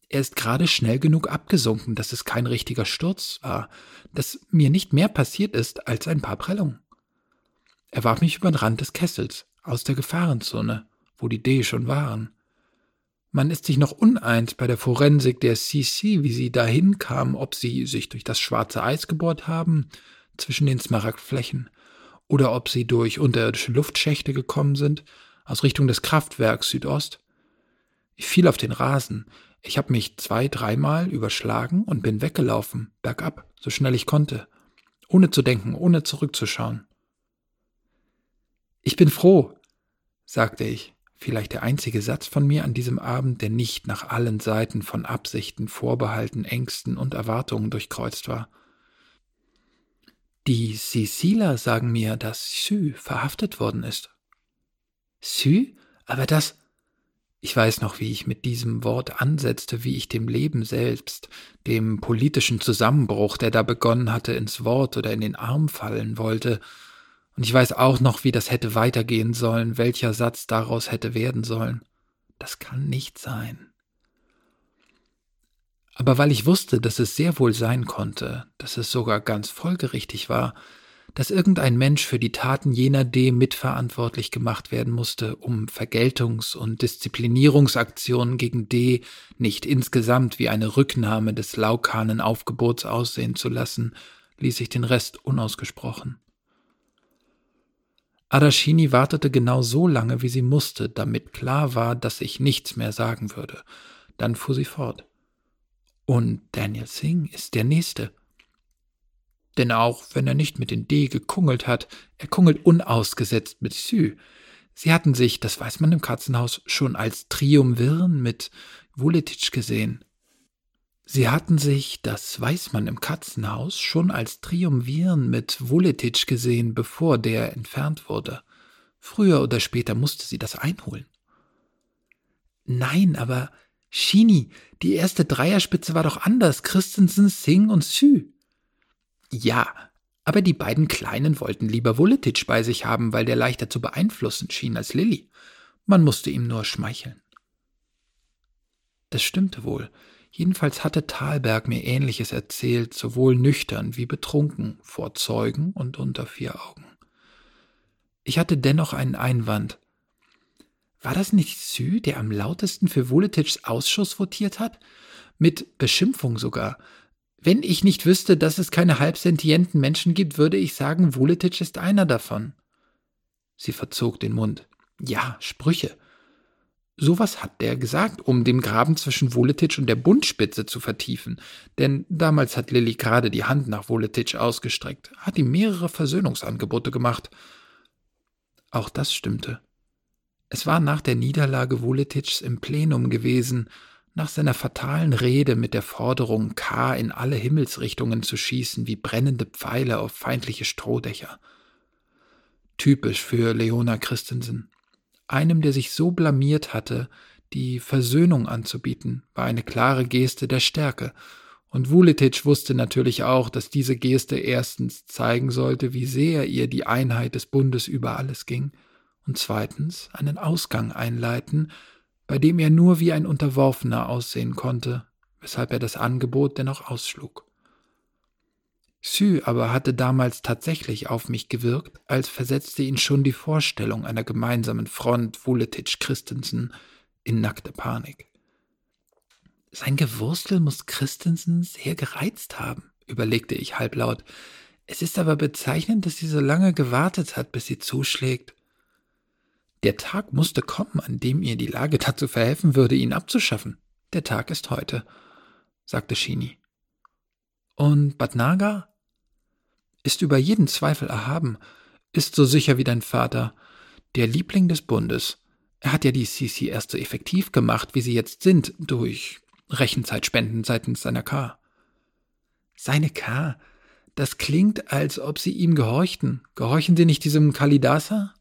Er ist gerade schnell genug abgesunken, dass es kein richtiger Sturz war, dass mir nicht mehr passiert ist als ein paar Prellungen. Er warf mich über den Rand des Kessels, aus der Gefahrenzone, wo die D schon waren. Man ist sich noch uneins bei der Forensik der CC, wie sie dahin kamen, ob sie sich durch das schwarze Eis gebohrt haben, zwischen den Smaragdflächen, oder ob sie durch unterirdische Luftschächte gekommen sind, aus Richtung des Kraftwerks Südost. Ich fiel auf den Rasen. Ich habe mich zwei, dreimal überschlagen und bin weggelaufen, bergab, so schnell ich konnte, ohne zu denken, ohne zurückzuschauen. Ich bin froh, sagte ich, vielleicht der einzige Satz von mir an diesem Abend, der nicht nach allen Seiten von Absichten, Vorbehalten, Ängsten und Erwartungen durchkreuzt war. Die Siciler sagen mir, dass Sü verhaftet worden ist. Sü? Aber das. Ich weiß noch, wie ich mit diesem Wort ansetzte, wie ich dem Leben selbst, dem politischen Zusammenbruch, der da begonnen hatte, ins Wort oder in den Arm fallen wollte, und ich weiß auch noch, wie das hätte weitergehen sollen, welcher Satz daraus hätte werden sollen. Das kann nicht sein. Aber weil ich wusste, dass es sehr wohl sein konnte, dass es sogar ganz folgerichtig war, dass irgendein Mensch für die Taten jener D mitverantwortlich gemacht werden musste, um Vergeltungs- und Disziplinierungsaktionen gegen D nicht insgesamt wie eine Rücknahme des laukanen Aufgebots aussehen zu lassen, ließ ich den Rest unausgesprochen. Adashini wartete genau so lange, wie sie musste, damit klar war, dass ich nichts mehr sagen würde. Dann fuhr sie fort. Und Daniel Singh ist der Nächste. Denn auch wenn er nicht mit den D gekungelt hat, er kungelt unausgesetzt mit Sü. Sie hatten sich, das weiß man im Katzenhaus, schon als Triumvirn mit Vuletic gesehen. Sie hatten sich, das weiß man im Katzenhaus, schon als Triumviren mit Vuletic gesehen, bevor der entfernt wurde. Früher oder später musste sie das einholen. Nein, aber Shini, die erste Dreierspitze war doch anders. Christensen, Singh und Sü. Ja, aber die beiden Kleinen wollten lieber Vuletic bei sich haben, weil der leichter zu beeinflussen schien als Lilly. Man musste ihm nur schmeicheln. Das stimmte wohl. Jedenfalls hatte Thalberg mir Ähnliches erzählt, sowohl nüchtern wie betrunken, vor Zeugen und unter vier Augen. Ich hatte dennoch einen Einwand. War das nicht Sü, der am lautesten für Voletics Ausschuss votiert hat? Mit Beschimpfung sogar. Wenn ich nicht wüsste, dass es keine halbsentienten Menschen gibt, würde ich sagen, Vuletic ist einer davon. Sie verzog den Mund. Ja, Sprüche. Sowas hat der gesagt, um den Graben zwischen Woletic und der Bundspitze zu vertiefen. Denn damals hat Lilly gerade die Hand nach Woletic ausgestreckt, hat ihm mehrere Versöhnungsangebote gemacht. Auch das stimmte. Es war nach der Niederlage Woletics im Plenum gewesen, nach seiner fatalen Rede mit der Forderung, K. in alle Himmelsrichtungen zu schießen wie brennende Pfeile auf feindliche Strohdächer. Typisch für Leona Christensen. Einem, der sich so blamiert hatte, die Versöhnung anzubieten, war eine klare Geste der Stärke, und Vuletic wusste natürlich auch, dass diese Geste erstens zeigen sollte, wie sehr ihr die Einheit des Bundes über alles ging, und zweitens einen Ausgang einleiten, bei dem er nur wie ein Unterworfener aussehen konnte, weshalb er das Angebot dennoch ausschlug. Sü aber hatte damals tatsächlich auf mich gewirkt, als versetzte ihn schon die Vorstellung einer gemeinsamen Front Vuletic-Christensen in nackte Panik. Sein Gewurstel muss Christensen sehr gereizt haben, überlegte ich halblaut. Es ist aber bezeichnend, dass sie so lange gewartet hat, bis sie zuschlägt. Der Tag musste kommen, an dem ihr die Lage dazu verhelfen würde, ihn abzuschaffen. Der Tag ist heute, sagte Shini. Und Batnaga? ist über jeden Zweifel erhaben, ist so sicher wie dein Vater, der Liebling des Bundes. Er hat ja die CC erst so effektiv gemacht, wie sie jetzt sind, durch Rechenzeitspenden seitens seiner K. Seine K? Das klingt, als ob sie ihm gehorchten. Gehorchen sie nicht diesem Kalidasa?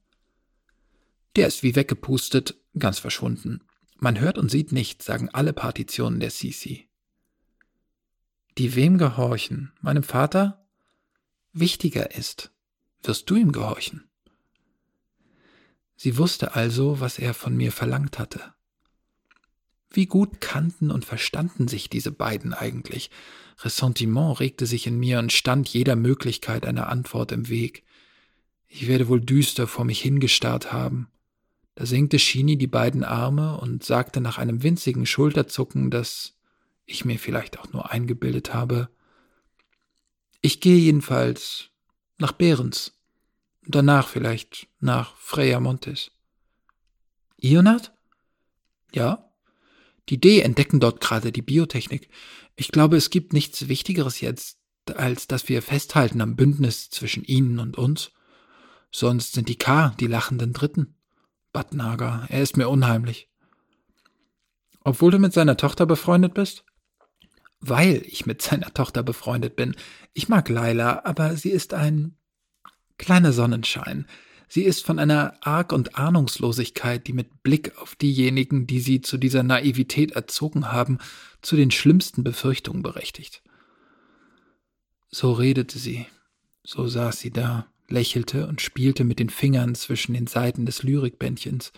Der ist wie weggepustet, ganz verschwunden. Man hört und sieht nichts, sagen alle Partitionen der CC. Die wem gehorchen? Meinem Vater? wichtiger ist, wirst du ihm gehorchen. Sie wusste also, was er von mir verlangt hatte. Wie gut kannten und verstanden sich diese beiden eigentlich. Ressentiment regte sich in mir und stand jeder Möglichkeit einer Antwort im Weg. Ich werde wohl düster vor mich hingestarrt haben. Da senkte Shini die beiden Arme und sagte nach einem winzigen Schulterzucken, das ich mir vielleicht auch nur eingebildet habe, ich gehe jedenfalls nach Behrens. Danach vielleicht nach Freya Montes. Ionat? Ja. Die D entdecken dort gerade die Biotechnik. Ich glaube, es gibt nichts Wichtigeres jetzt, als dass wir festhalten am Bündnis zwischen ihnen und uns. Sonst sind die K die lachenden Dritten. Batnager, er ist mir unheimlich. Obwohl du mit seiner Tochter befreundet bist? weil ich mit seiner Tochter befreundet bin. Ich mag Laila, aber sie ist ein kleiner Sonnenschein. Sie ist von einer Arg- und Ahnungslosigkeit, die mit Blick auf diejenigen, die sie zu dieser Naivität erzogen haben, zu den schlimmsten Befürchtungen berechtigt. So redete sie, so saß sie da, lächelte und spielte mit den Fingern zwischen den Seiten des Lyrikbändchens.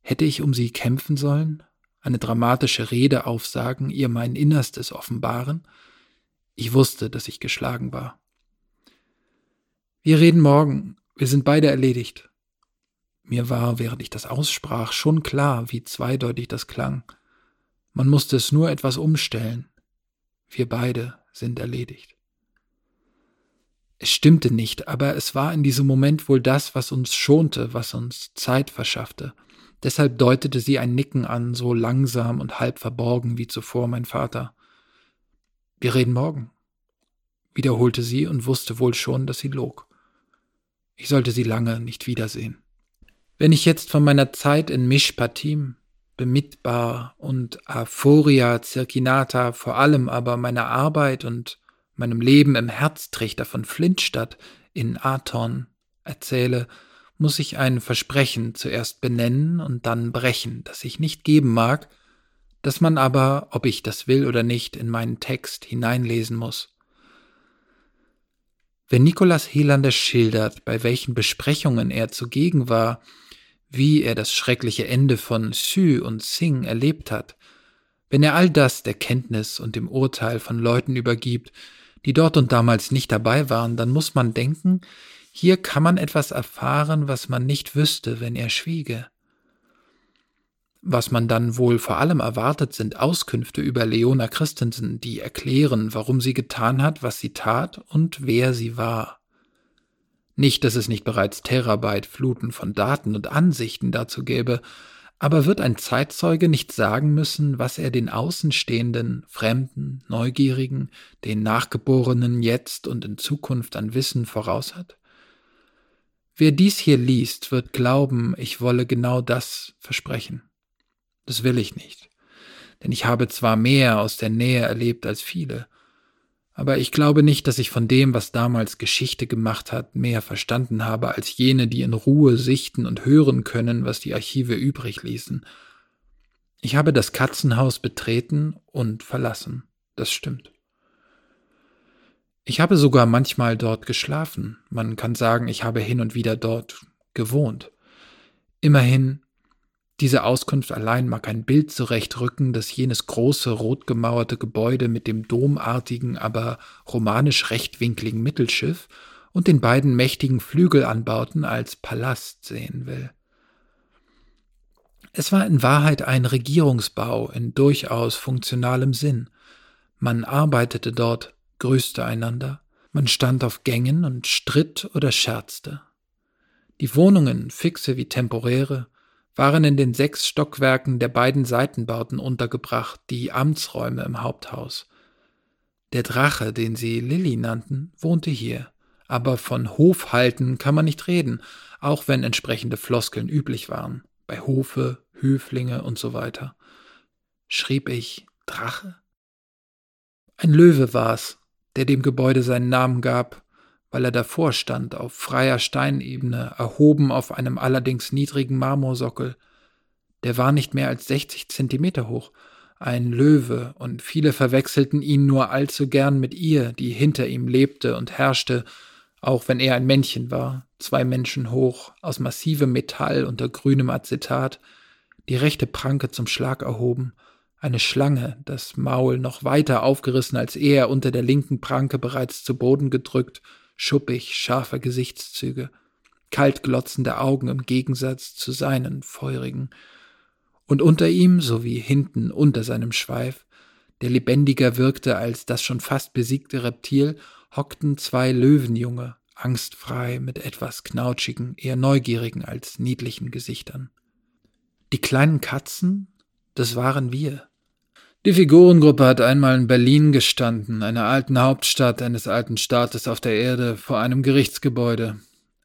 Hätte ich um sie kämpfen sollen? eine dramatische Rede aufsagen, ihr mein Innerstes offenbaren. Ich wusste, dass ich geschlagen war. Wir reden morgen, wir sind beide erledigt. Mir war, während ich das aussprach, schon klar, wie zweideutig das klang. Man musste es nur etwas umstellen. Wir beide sind erledigt. Es stimmte nicht, aber es war in diesem Moment wohl das, was uns schonte, was uns Zeit verschaffte, Deshalb deutete sie ein Nicken an, so langsam und halb verborgen wie zuvor mein Vater. Wir reden morgen, wiederholte sie und wusste wohl schon, dass sie log. Ich sollte sie lange nicht wiedersehen. Wenn ich jetzt von meiner Zeit in Mishpatim, Bemitbar und Aphoria Circinata, vor allem aber meiner Arbeit und meinem Leben im Herztrichter von Flintstadt in Aton erzähle, muss ich ein Versprechen zuerst benennen und dann brechen, das ich nicht geben mag, das man aber, ob ich das will oder nicht, in meinen Text hineinlesen muss. Wenn Nikolaus Helander schildert, bei welchen Besprechungen er zugegen war, wie er das schreckliche Ende von Sü und Sing erlebt hat, wenn er all das der Kenntnis und dem Urteil von Leuten übergibt, die dort und damals nicht dabei waren, dann muss man denken, hier kann man etwas erfahren, was man nicht wüsste, wenn er schwiege. Was man dann wohl vor allem erwartet, sind Auskünfte über Leona Christensen, die erklären, warum sie getan hat, was sie tat und wer sie war. Nicht, dass es nicht bereits Terabyte Fluten von Daten und Ansichten dazu gäbe, aber wird ein Zeitzeuge nicht sagen müssen, was er den Außenstehenden, Fremden, Neugierigen, den Nachgeborenen jetzt und in Zukunft an Wissen voraus hat? Wer dies hier liest, wird glauben, ich wolle genau das versprechen. Das will ich nicht. Denn ich habe zwar mehr aus der Nähe erlebt als viele, aber ich glaube nicht, dass ich von dem, was damals Geschichte gemacht hat, mehr verstanden habe als jene, die in Ruhe sichten und hören können, was die Archive übrig ließen. Ich habe das Katzenhaus betreten und verlassen. Das stimmt. Ich habe sogar manchmal dort geschlafen. Man kann sagen, ich habe hin und wieder dort gewohnt. Immerhin diese Auskunft allein mag ein Bild zurechtrücken, das jenes große, rot gemauerte Gebäude mit dem domartigen, aber romanisch rechtwinkligen Mittelschiff und den beiden mächtigen Flügelanbauten als Palast sehen will. Es war in Wahrheit ein Regierungsbau in durchaus funktionalem Sinn. Man arbeitete dort, grüßte einander, man stand auf Gängen und stritt oder scherzte. Die Wohnungen, fixe wie temporäre, waren in den sechs Stockwerken der beiden Seitenbauten untergebracht, die Amtsräume im Haupthaus. Der Drache, den sie Lilly nannten, wohnte hier, aber von Hofhalten kann man nicht reden, auch wenn entsprechende Floskeln üblich waren, bei Hofe, Höflinge und so weiter. Schrieb ich Drache? Ein Löwe war's, der dem Gebäude seinen Namen gab, weil er davor stand, auf freier Steinebene, erhoben auf einem allerdings niedrigen Marmorsockel. Der war nicht mehr als 60 Zentimeter hoch, ein Löwe, und viele verwechselten ihn nur allzu gern mit ihr, die hinter ihm lebte und herrschte, auch wenn er ein Männchen war, zwei Menschen hoch, aus massivem Metall unter grünem Acetat, die rechte Pranke zum Schlag erhoben, eine Schlange, das Maul noch weiter aufgerissen als er, unter der linken Pranke bereits zu Boden gedrückt, schuppig scharfer Gesichtszüge, kalt glotzende Augen im Gegensatz zu seinen feurigen, und unter ihm sowie hinten unter seinem Schweif, der lebendiger wirkte als das schon fast besiegte Reptil, hockten zwei Löwenjunge, angstfrei mit etwas knautschigen, eher neugierigen als niedlichen Gesichtern. Die kleinen Katzen, das waren wir. Die Figurengruppe hat einmal in Berlin gestanden, einer alten Hauptstadt eines alten Staates auf der Erde, vor einem Gerichtsgebäude,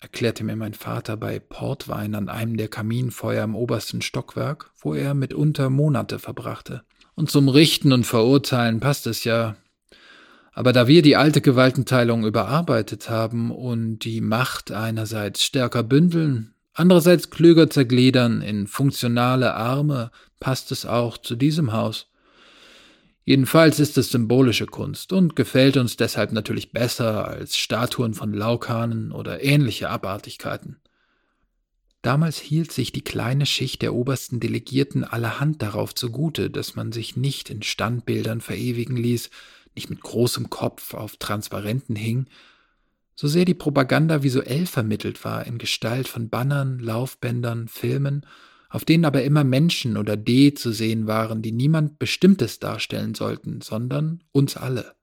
erklärte mir mein Vater bei Portwein an einem der Kaminfeuer im obersten Stockwerk, wo er mitunter Monate verbrachte. Und zum Richten und Verurteilen passt es ja. Aber da wir die alte Gewaltenteilung überarbeitet haben und die Macht einerseits stärker bündeln, andererseits klüger zergliedern in funktionale Arme, passt es auch zu diesem Haus. Jedenfalls ist es symbolische Kunst und gefällt uns deshalb natürlich besser als Statuen von Laukanen oder ähnliche Abartigkeiten. Damals hielt sich die kleine Schicht der obersten Delegierten allerhand darauf zugute, dass man sich nicht in Standbildern verewigen ließ, nicht mit großem Kopf auf Transparenten hing, so sehr die Propaganda visuell vermittelt war in Gestalt von Bannern, Laufbändern, Filmen auf denen aber immer Menschen oder D zu sehen waren, die niemand Bestimmtes darstellen sollten, sondern uns alle.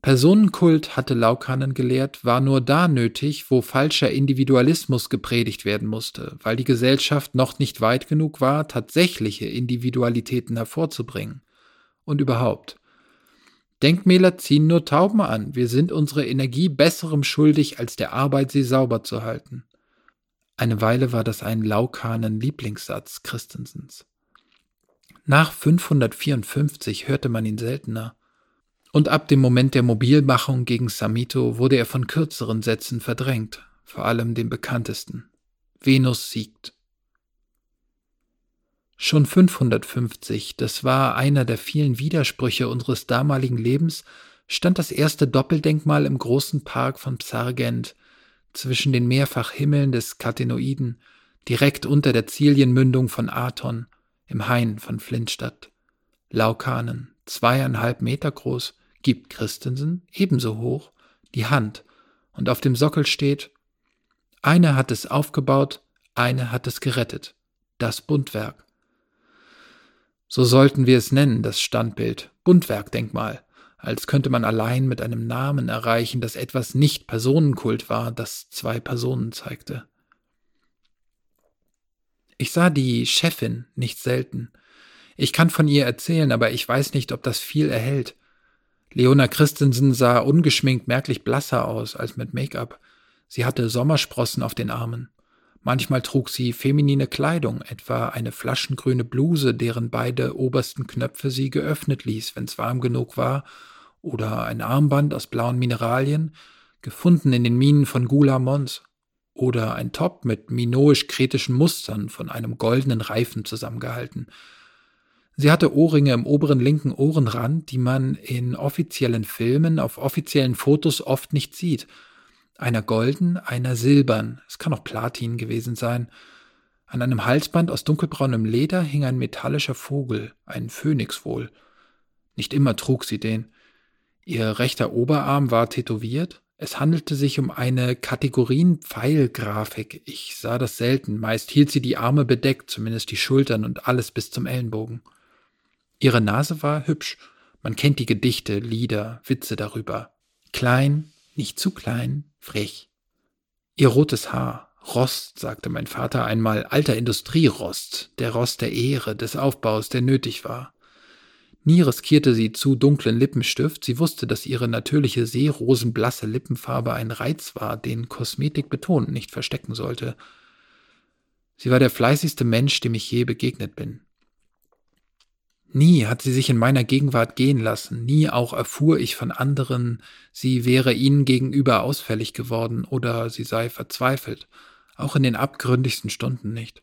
Personenkult, hatte Laukanen gelehrt, war nur da nötig, wo falscher Individualismus gepredigt werden musste, weil die Gesellschaft noch nicht weit genug war, tatsächliche Individualitäten hervorzubringen. Und überhaupt. Denkmäler ziehen nur Tauben an. Wir sind unsere Energie besserem schuldig, als der Arbeit sie sauber zu halten. Eine Weile war das ein laukanen Lieblingssatz Christensens. Nach 554 hörte man ihn seltener. Und ab dem Moment der Mobilmachung gegen Samito wurde er von kürzeren Sätzen verdrängt, vor allem dem bekanntesten. Venus siegt. Schon 550, das war einer der vielen Widersprüche unseres damaligen Lebens, stand das erste Doppeldenkmal im großen Park von Psargent, zwischen den Mehrfachhimmeln des Katenoiden, direkt unter der Zilienmündung von Aton, im Hain von Flintstadt. Laukanen, zweieinhalb Meter groß, gibt Christensen, ebenso hoch, die Hand, und auf dem Sockel steht, eine hat es aufgebaut, eine hat es gerettet, das Bundwerk. So sollten wir es nennen, das Standbild, Bundwerkdenkmal, als könnte man allein mit einem Namen erreichen, dass etwas nicht Personenkult war, das zwei Personen zeigte. Ich sah die Chefin nicht selten. Ich kann von ihr erzählen, aber ich weiß nicht, ob das viel erhält. Leona Christensen sah ungeschminkt merklich blasser aus als mit Make-up. Sie hatte Sommersprossen auf den Armen. Manchmal trug sie feminine Kleidung, etwa eine flaschengrüne Bluse, deren beide obersten Knöpfe sie geöffnet ließ, wenn's warm genug war, oder ein Armband aus blauen Mineralien, gefunden in den Minen von Gula Mons, oder ein Top mit minoisch-kretischen Mustern von einem goldenen Reifen zusammengehalten. Sie hatte Ohrringe im oberen linken Ohrenrand, die man in offiziellen Filmen auf offiziellen Fotos oft nicht sieht – einer golden, einer silbern, es kann auch Platin gewesen sein. An einem Halsband aus dunkelbraunem Leder hing ein metallischer Vogel, ein Phönix wohl. Nicht immer trug sie den. Ihr rechter Oberarm war tätowiert. Es handelte sich um eine Kategorien-Pfeilgrafik. Ich sah das selten. Meist hielt sie die Arme bedeckt, zumindest die Schultern und alles bis zum Ellenbogen. Ihre Nase war hübsch. Man kennt die Gedichte, Lieder, Witze darüber. Klein, nicht zu klein, frech. Ihr rotes Haar, Rost, sagte mein Vater einmal, alter Industrierost, der Rost der Ehre, des Aufbaus, der nötig war. Nie riskierte sie zu dunklen Lippenstift, sie wusste, dass ihre natürliche seerosenblasse Lippenfarbe ein Reiz war, den Kosmetik betont nicht verstecken sollte. Sie war der fleißigste Mensch, dem ich je begegnet bin. Nie hat sie sich in meiner Gegenwart gehen lassen, nie auch erfuhr ich von anderen, sie wäre ihnen gegenüber ausfällig geworden oder sie sei verzweifelt, auch in den abgründigsten Stunden nicht.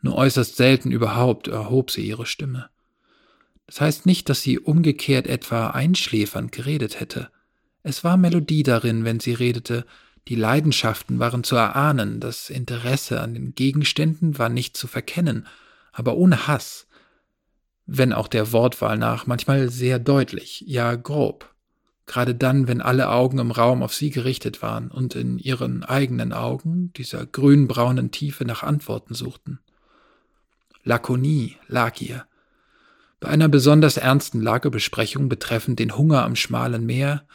Nur äußerst selten überhaupt erhob sie ihre Stimme. Das heißt nicht, dass sie umgekehrt etwa einschläfernd geredet hätte. Es war Melodie darin, wenn sie redete, die Leidenschaften waren zu erahnen, das Interesse an den Gegenständen war nicht zu verkennen, aber ohne Hass, wenn auch der Wortwahl nach manchmal sehr deutlich, ja grob. Gerade dann, wenn alle Augen im Raum auf sie gerichtet waren und in ihren eigenen Augen, dieser grünbraunen Tiefe, nach Antworten suchten. Lakonie lag ihr. Bei einer besonders ernsten Lagebesprechung betreffend den Hunger am schmalen Meer,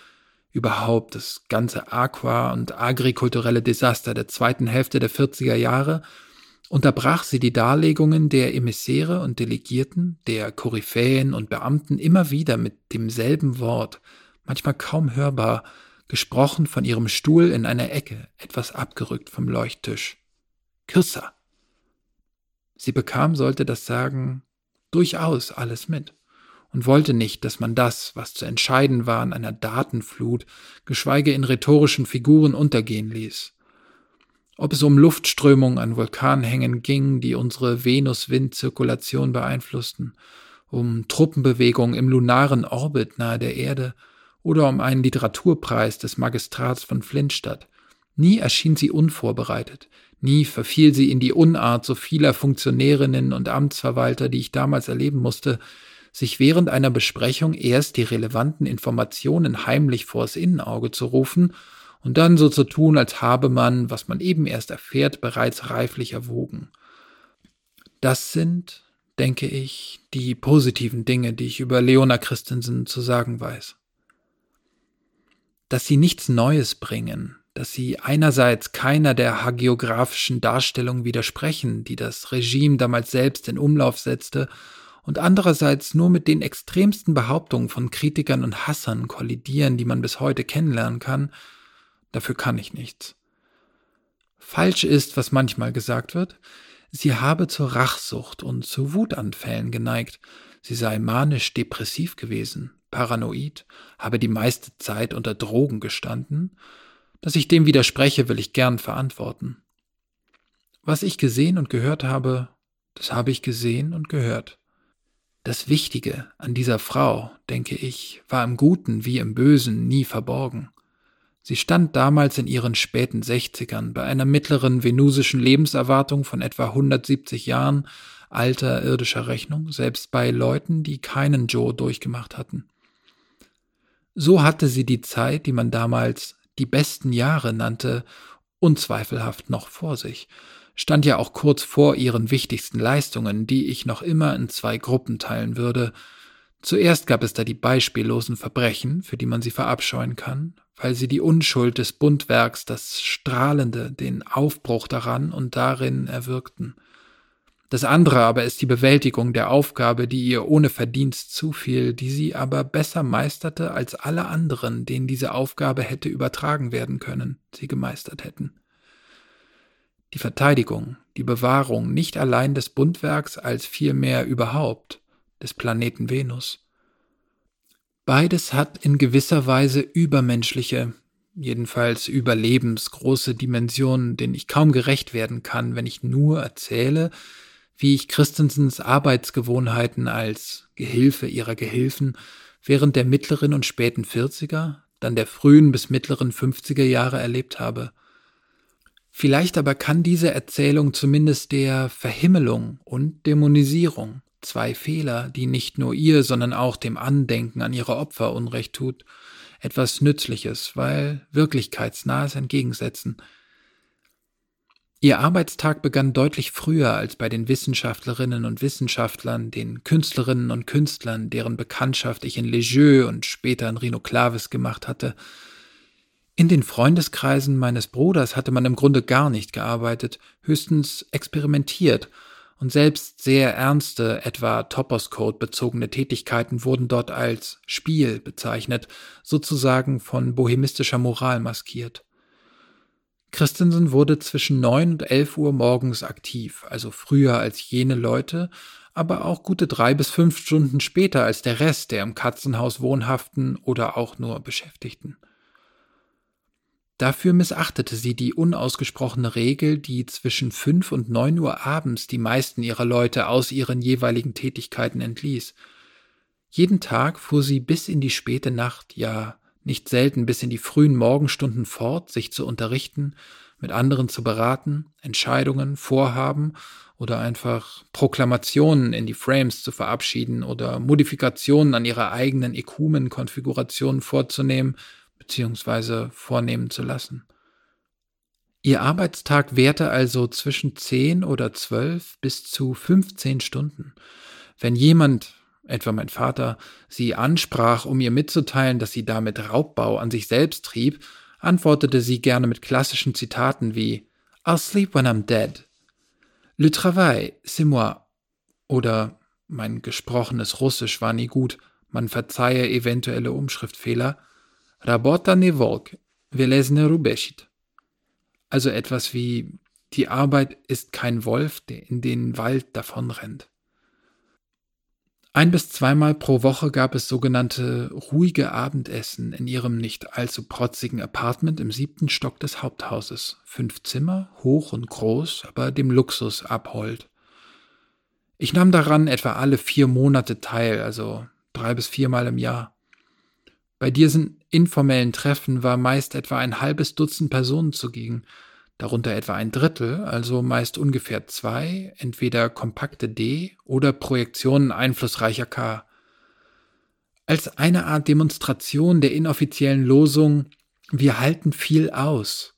überhaupt das ganze aqua- und agrikulturelle Desaster der zweiten Hälfte der 40er Jahre, unterbrach sie die Darlegungen der Emissäre und Delegierten, der Koryphäen und Beamten immer wieder mit demselben Wort, manchmal kaum hörbar, gesprochen von ihrem Stuhl in einer Ecke, etwas abgerückt vom Leuchttisch. Kürzer. Sie bekam, sollte das sagen, durchaus alles mit und wollte nicht, dass man das, was zu entscheiden war, in einer Datenflut, geschweige in rhetorischen Figuren untergehen ließ. Ob es um Luftströmungen an Vulkanhängen ging, die unsere Venus-Windzirkulation beeinflussten, um Truppenbewegungen im lunaren Orbit nahe der Erde oder um einen Literaturpreis des Magistrats von Flintstadt. Nie erschien sie unvorbereitet, nie verfiel sie in die Unart so vieler Funktionärinnen und Amtsverwalter, die ich damals erleben musste, sich während einer Besprechung erst die relevanten Informationen heimlich vors Innenauge zu rufen und dann so zu tun, als habe man, was man eben erst erfährt, bereits reiflich erwogen. Das sind, denke ich, die positiven Dinge, die ich über Leona Christensen zu sagen weiß. Dass sie nichts Neues bringen, dass sie einerseits keiner der hagiografischen Darstellungen widersprechen, die das Regime damals selbst in Umlauf setzte, und andererseits nur mit den extremsten Behauptungen von Kritikern und Hassern kollidieren, die man bis heute kennenlernen kann, dafür kann ich nichts. Falsch ist, was manchmal gesagt wird, sie habe zur Rachsucht und zu Wutanfällen geneigt, sie sei manisch-depressiv gewesen, paranoid, habe die meiste Zeit unter Drogen gestanden. Dass ich dem widerspreche, will ich gern verantworten. Was ich gesehen und gehört habe, das habe ich gesehen und gehört. Das Wichtige an dieser Frau, denke ich, war im Guten wie im Bösen nie verborgen. Sie stand damals in ihren späten Sechzigern bei einer mittleren venusischen Lebenserwartung von etwa 170 Jahren alter irdischer Rechnung, selbst bei Leuten, die keinen Joe durchgemacht hatten. So hatte sie die Zeit, die man damals die besten Jahre nannte, unzweifelhaft noch vor sich, stand ja auch kurz vor ihren wichtigsten Leistungen, die ich noch immer in zwei Gruppen teilen würde. Zuerst gab es da die beispiellosen Verbrechen, für die man sie verabscheuen kann, weil sie die Unschuld des Bundwerks, das Strahlende, den Aufbruch daran und darin erwirkten. Das andere aber ist die Bewältigung der Aufgabe, die ihr ohne Verdienst zufiel, die sie aber besser meisterte als alle anderen, denen diese Aufgabe hätte übertragen werden können, sie gemeistert hätten die Verteidigung, die Bewahrung nicht allein des Bundwerks als vielmehr überhaupt des Planeten Venus. Beides hat in gewisser Weise übermenschliche, jedenfalls überlebensgroße Dimensionen, denen ich kaum gerecht werden kann, wenn ich nur erzähle, wie ich Christensens Arbeitsgewohnheiten als Gehilfe ihrer Gehilfen während der mittleren und späten 40er, dann der frühen bis mittleren 50er Jahre erlebt habe – Vielleicht aber kann diese Erzählung zumindest der Verhimmelung und Dämonisierung, zwei Fehler, die nicht nur ihr, sondern auch dem Andenken an ihre Opfer Unrecht tut, etwas Nützliches, weil wirklichkeitsnahes entgegensetzen. Ihr Arbeitstag begann deutlich früher als bei den Wissenschaftlerinnen und Wissenschaftlern, den Künstlerinnen und Künstlern, deren Bekanntschaft ich in Lejeune und später in Rhino Clavis gemacht hatte, in den Freundeskreisen meines Bruders hatte man im Grunde gar nicht gearbeitet, höchstens experimentiert, und selbst sehr ernste, etwa Topos-Code bezogene Tätigkeiten wurden dort als Spiel bezeichnet, sozusagen von bohemistischer Moral maskiert. Christensen wurde zwischen neun und elf Uhr morgens aktiv, also früher als jene Leute, aber auch gute drei bis fünf Stunden später als der Rest der im Katzenhaus wohnhaften oder auch nur Beschäftigten. Dafür missachtete sie die unausgesprochene Regel, die zwischen fünf und neun Uhr abends die meisten ihrer Leute aus ihren jeweiligen Tätigkeiten entließ. Jeden Tag fuhr sie bis in die späte Nacht, ja nicht selten bis in die frühen Morgenstunden fort, sich zu unterrichten, mit anderen zu beraten, Entscheidungen, Vorhaben oder einfach Proklamationen in die Frames zu verabschieden oder Modifikationen an ihrer eigenen Ekumen-Konfiguration vorzunehmen, bzw. vornehmen zu lassen. Ihr Arbeitstag währte also zwischen 10 oder 12 bis zu 15 Stunden. Wenn jemand, etwa mein Vater, sie ansprach, um ihr mitzuteilen, dass sie damit Raubbau an sich selbst trieb, antwortete sie gerne mit klassischen Zitaten wie I'll sleep when I'm dead. Le travail, c'est moi. Oder mein gesprochenes Russisch war nie gut, man verzeihe eventuelle Umschriftfehler – Rabota ne Wolke, Velezne rubeshit. Also etwas wie die Arbeit ist kein Wolf, der in den Wald davonrennt. Ein bis zweimal pro Woche gab es sogenannte ruhige Abendessen in ihrem nicht allzu protzigen Apartment im siebten Stock des Haupthauses. Fünf Zimmer, hoch und groß, aber dem Luxus abhold. Ich nahm daran etwa alle vier Monate teil, also drei bis viermal im Jahr. Bei dir sind informellen Treffen war meist etwa ein halbes Dutzend Personen zugegen, darunter etwa ein Drittel, also meist ungefähr zwei, entweder kompakte D oder Projektionen einflussreicher K. Als eine Art Demonstration der inoffiziellen Losung Wir halten viel aus.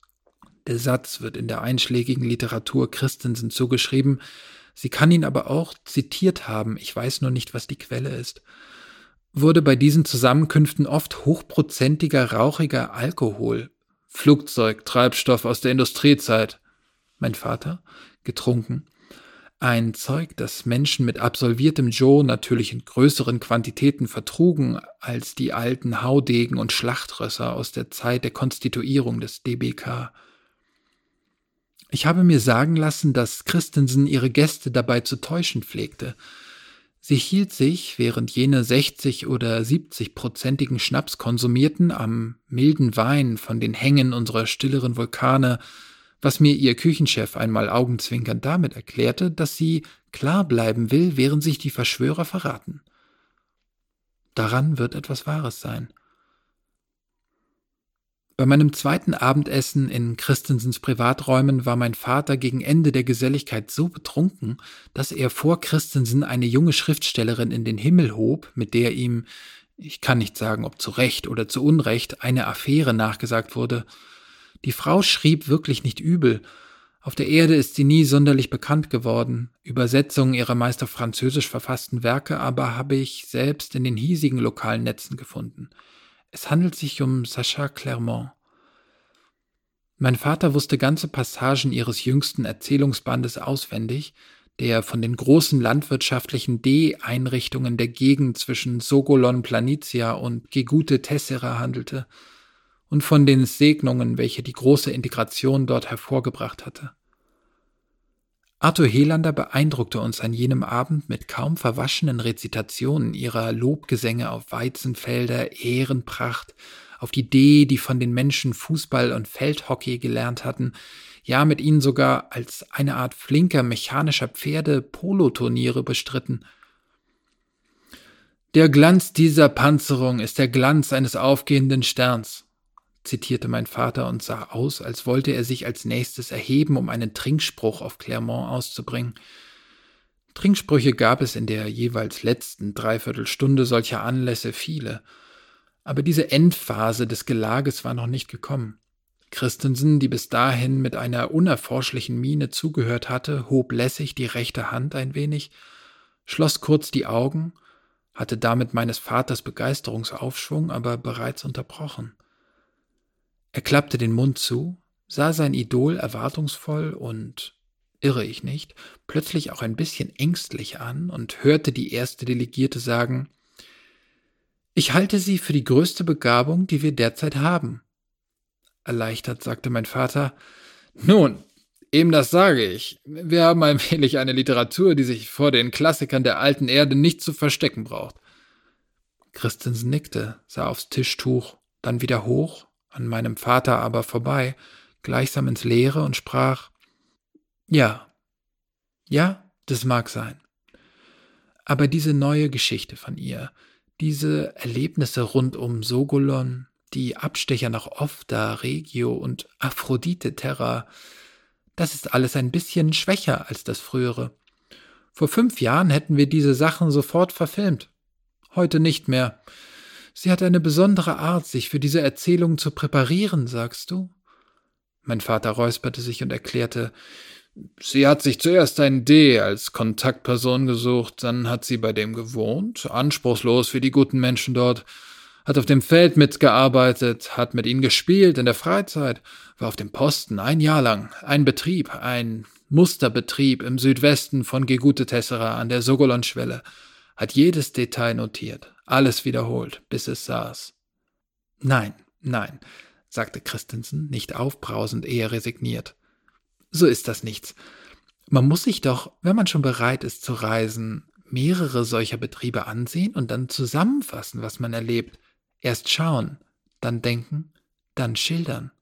Der Satz wird in der einschlägigen Literatur Christensen zugeschrieben, sie kann ihn aber auch zitiert haben, ich weiß nur nicht, was die Quelle ist wurde bei diesen Zusammenkünften oft hochprozentiger rauchiger Alkohol, Flugzeug, Treibstoff aus der Industriezeit, mein Vater, getrunken. Ein Zeug, das Menschen mit absolviertem Joe natürlich in größeren Quantitäten vertrugen als die alten Haudegen und Schlachtrösser aus der Zeit der Konstituierung des DBK. Ich habe mir sagen lassen, dass Christensen ihre Gäste dabei zu täuschen pflegte. Sie hielt sich, während jene 60 oder 70-prozentigen Schnaps konsumierten, am milden Wein von den Hängen unserer stilleren Vulkane was mir ihr Küchenchef einmal augenzwinkernd damit erklärte, dass sie klar bleiben will, während sich die Verschwörer verraten. Daran wird etwas Wahres sein. Bei meinem zweiten Abendessen in Christensens Privaträumen war mein Vater gegen Ende der Geselligkeit so betrunken, dass er vor Christensen eine junge Schriftstellerin in den Himmel hob, mit der ihm, ich kann nicht sagen, ob zu Recht oder zu Unrecht, eine Affäre nachgesagt wurde, die Frau schrieb wirklich nicht übel. Auf der Erde ist sie nie sonderlich bekannt geworden. Übersetzungen ihrer meist auf Französisch verfassten Werke aber habe ich selbst in den hiesigen lokalen Netzen gefunden. Es handelt sich um Sacha Clermont. Mein Vater wusste ganze Passagen ihres jüngsten Erzählungsbandes auswendig, der von den großen landwirtschaftlichen D-Einrichtungen der Gegend zwischen Sogolon Planitia und Gegute Tessera handelte und von den Segnungen, welche die große Integration dort hervorgebracht hatte. Arthur Helander beeindruckte uns an jenem Abend mit kaum verwaschenen Rezitationen ihrer Lobgesänge auf Weizenfelder, Ehrenpracht, auf die D, die von den Menschen Fußball und Feldhockey gelernt hatten, ja mit ihnen sogar als eine Art flinker mechanischer Pferde Poloturniere bestritten. Der Glanz dieser Panzerung ist der Glanz eines aufgehenden Sterns, zitierte mein Vater und sah aus, als wollte er sich als nächstes erheben, um einen Trinkspruch auf Clermont auszubringen. Trinksprüche gab es in der jeweils letzten Dreiviertelstunde solcher Anlässe viele, aber diese Endphase des Gelages war noch nicht gekommen. Christensen, die bis dahin mit einer unerforschlichen Miene zugehört hatte, hob lässig die rechte Hand ein wenig, schloss kurz die Augen, hatte damit meines Vaters Begeisterungsaufschwung aber bereits unterbrochen. Er klappte den Mund zu, sah sein Idol erwartungsvoll und, irre ich nicht, plötzlich auch ein bisschen ängstlich an und hörte die erste Delegierte sagen, ich halte sie für die größte Begabung, die wir derzeit haben. Erleichtert sagte mein Vater, nun, eben das sage ich. Wir haben allmählich eine Literatur, die sich vor den Klassikern der alten Erde nicht zu verstecken braucht. Christensen nickte, sah aufs Tischtuch, dann wieder hoch an meinem Vater aber vorbei, gleichsam ins Leere und sprach Ja, ja, das mag sein. Aber diese neue Geschichte von ihr, diese Erlebnisse rund um Sogolon, die Abstecher nach Ofda, Regio und Aphrodite Terra, das ist alles ein bisschen schwächer als das frühere. Vor fünf Jahren hätten wir diese Sachen sofort verfilmt. Heute nicht mehr. Sie hat eine besondere Art, sich für diese Erzählung zu präparieren, sagst du? Mein Vater räusperte sich und erklärte, Sie hat sich zuerst ein D als Kontaktperson gesucht, dann hat sie bei dem gewohnt, anspruchslos wie die guten Menschen dort, hat auf dem Feld mitgearbeitet, hat mit ihnen gespielt in der Freizeit, war auf dem Posten ein Jahr lang, ein Betrieb, ein Musterbetrieb im Südwesten von Gegute Tessera an der Sogolon-Schwelle, hat jedes Detail notiert, alles wiederholt, bis es saß. Nein, nein, sagte Christensen, nicht aufbrausend, eher resigniert. So ist das nichts. Man muss sich doch, wenn man schon bereit ist zu reisen, mehrere solcher Betriebe ansehen und dann zusammenfassen, was man erlebt. Erst schauen, dann denken, dann schildern.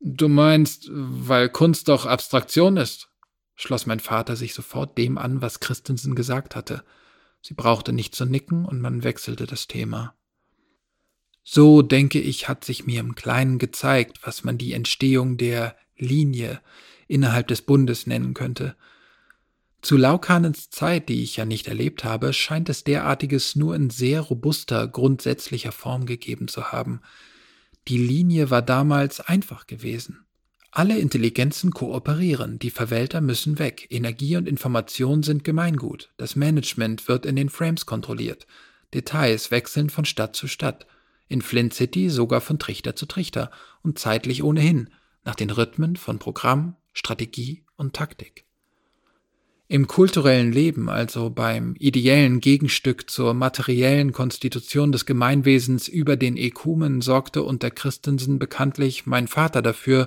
Du meinst, weil Kunst doch Abstraktion ist? schloss mein Vater sich sofort dem an, was Christensen gesagt hatte. Sie brauchte nicht zu nicken und man wechselte das Thema. So, denke ich, hat sich mir im Kleinen gezeigt, was man die Entstehung der Linie innerhalb des Bundes nennen könnte. Zu Laukanens Zeit, die ich ja nicht erlebt habe, scheint es derartiges nur in sehr robuster, grundsätzlicher Form gegeben zu haben. Die Linie war damals einfach gewesen. Alle Intelligenzen kooperieren, die Verwalter müssen weg, Energie und Information sind Gemeingut, das Management wird in den Frames kontrolliert, Details wechseln von Stadt zu Stadt, in Flint City sogar von Trichter zu Trichter und zeitlich ohnehin, nach den Rhythmen von Programm, Strategie und Taktik. Im kulturellen Leben, also beim ideellen Gegenstück zur materiellen Konstitution des Gemeinwesens über den Ekumen, sorgte unter Christensen bekanntlich mein Vater dafür,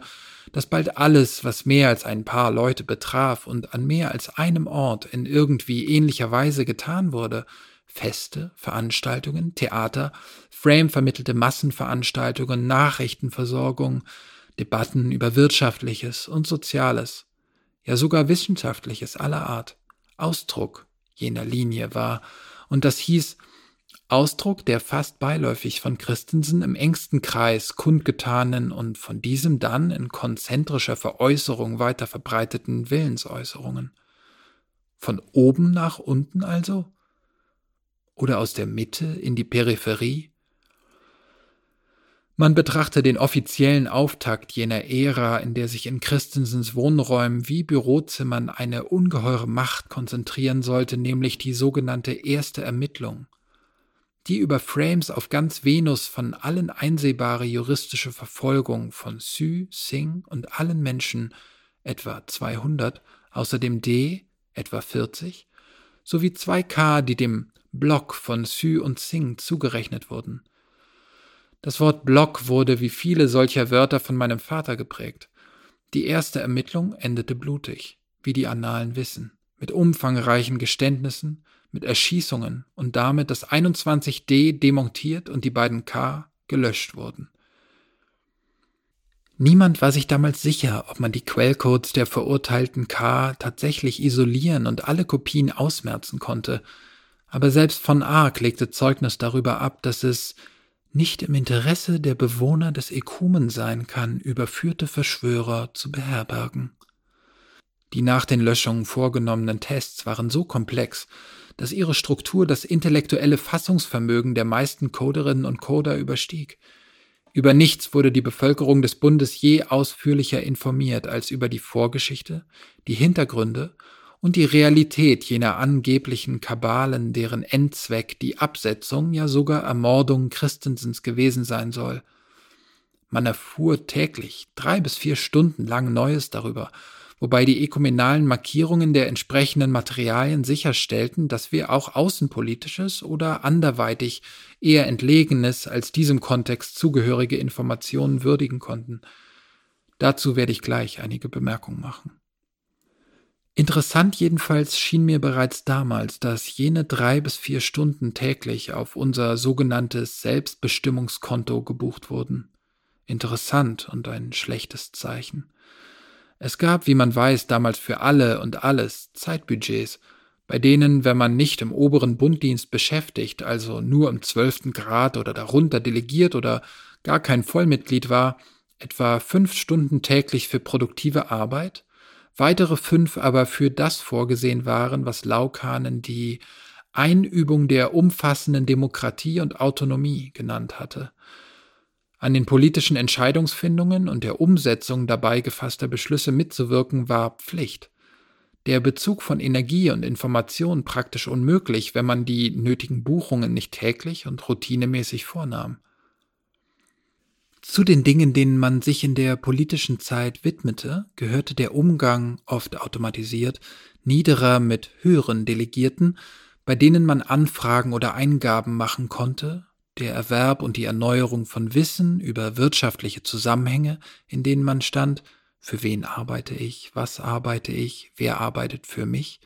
dass bald alles, was mehr als ein paar Leute betraf und an mehr als einem Ort in irgendwie ähnlicher Weise getan wurde, Feste, Veranstaltungen, Theater, Frame vermittelte Massenveranstaltungen, Nachrichtenversorgung, Debatten über Wirtschaftliches und Soziales, ja sogar Wissenschaftliches aller Art, Ausdruck jener Linie war, und das hieß Ausdruck der fast beiläufig von Christensen im engsten Kreis kundgetanen und von diesem dann in konzentrischer Veräußerung weiter verbreiteten Willensäußerungen. Von oben nach unten also? Oder aus der Mitte in die Peripherie? Man betrachte den offiziellen Auftakt jener Ära, in der sich in Christensens Wohnräumen wie Bürozimmern eine ungeheure Macht konzentrieren sollte, nämlich die sogenannte erste Ermittlung, die über Frames auf ganz Venus von allen einsehbare juristische Verfolgung von Sü, Sing und allen Menschen, etwa 200, außerdem D, etwa 40, sowie 2K, die dem Block von Sü und Sing zugerechnet wurden. Das Wort Block wurde wie viele solcher Wörter von meinem Vater geprägt. Die erste Ermittlung endete blutig, wie die Annalen wissen, mit umfangreichen Geständnissen, mit Erschießungen und damit, dass 21d demontiert und die beiden K gelöscht wurden. Niemand war sich damals sicher, ob man die Quellcodes der verurteilten K tatsächlich isolieren und alle Kopien ausmerzen konnte, aber selbst von Ark legte Zeugnis darüber ab, dass es nicht im Interesse der Bewohner des Ekumen sein kann, überführte Verschwörer zu beherbergen. Die nach den Löschungen vorgenommenen Tests waren so komplex, dass ihre Struktur das intellektuelle Fassungsvermögen der meisten Coderinnen und Coder überstieg. Über nichts wurde die Bevölkerung des Bundes je ausführlicher informiert als über die Vorgeschichte, die Hintergründe und die Realität jener angeblichen Kabalen, deren Endzweck die Absetzung, ja sogar Ermordung Christensens gewesen sein soll. Man erfuhr täglich drei bis vier Stunden lang Neues darüber, wobei die ökumenalen Markierungen der entsprechenden Materialien sicherstellten, dass wir auch außenpolitisches oder anderweitig eher entlegenes als diesem Kontext zugehörige Informationen würdigen konnten. Dazu werde ich gleich einige Bemerkungen machen. Interessant jedenfalls schien mir bereits damals, dass jene drei bis vier Stunden täglich auf unser sogenanntes Selbstbestimmungskonto gebucht wurden. Interessant und ein schlechtes Zeichen. Es gab, wie man weiß, damals für alle und alles Zeitbudgets, bei denen, wenn man nicht im oberen Bunddienst beschäftigt, also nur im zwölften Grad oder darunter delegiert oder gar kein Vollmitglied war, etwa fünf Stunden täglich für produktive Arbeit, weitere fünf aber für das vorgesehen waren, was Laukanen die Einübung der umfassenden Demokratie und Autonomie genannt hatte. An den politischen Entscheidungsfindungen und der Umsetzung dabei gefasster Beschlüsse mitzuwirken war Pflicht. Der Bezug von Energie und Information praktisch unmöglich, wenn man die nötigen Buchungen nicht täglich und routinemäßig vornahm. Zu den Dingen, denen man sich in der politischen Zeit widmete, gehörte der Umgang, oft automatisiert, niederer mit höheren Delegierten, bei denen man Anfragen oder Eingaben machen konnte, der Erwerb und die Erneuerung von Wissen über wirtschaftliche Zusammenhänge, in denen man stand, für wen arbeite ich, was arbeite ich, wer arbeitet für mich.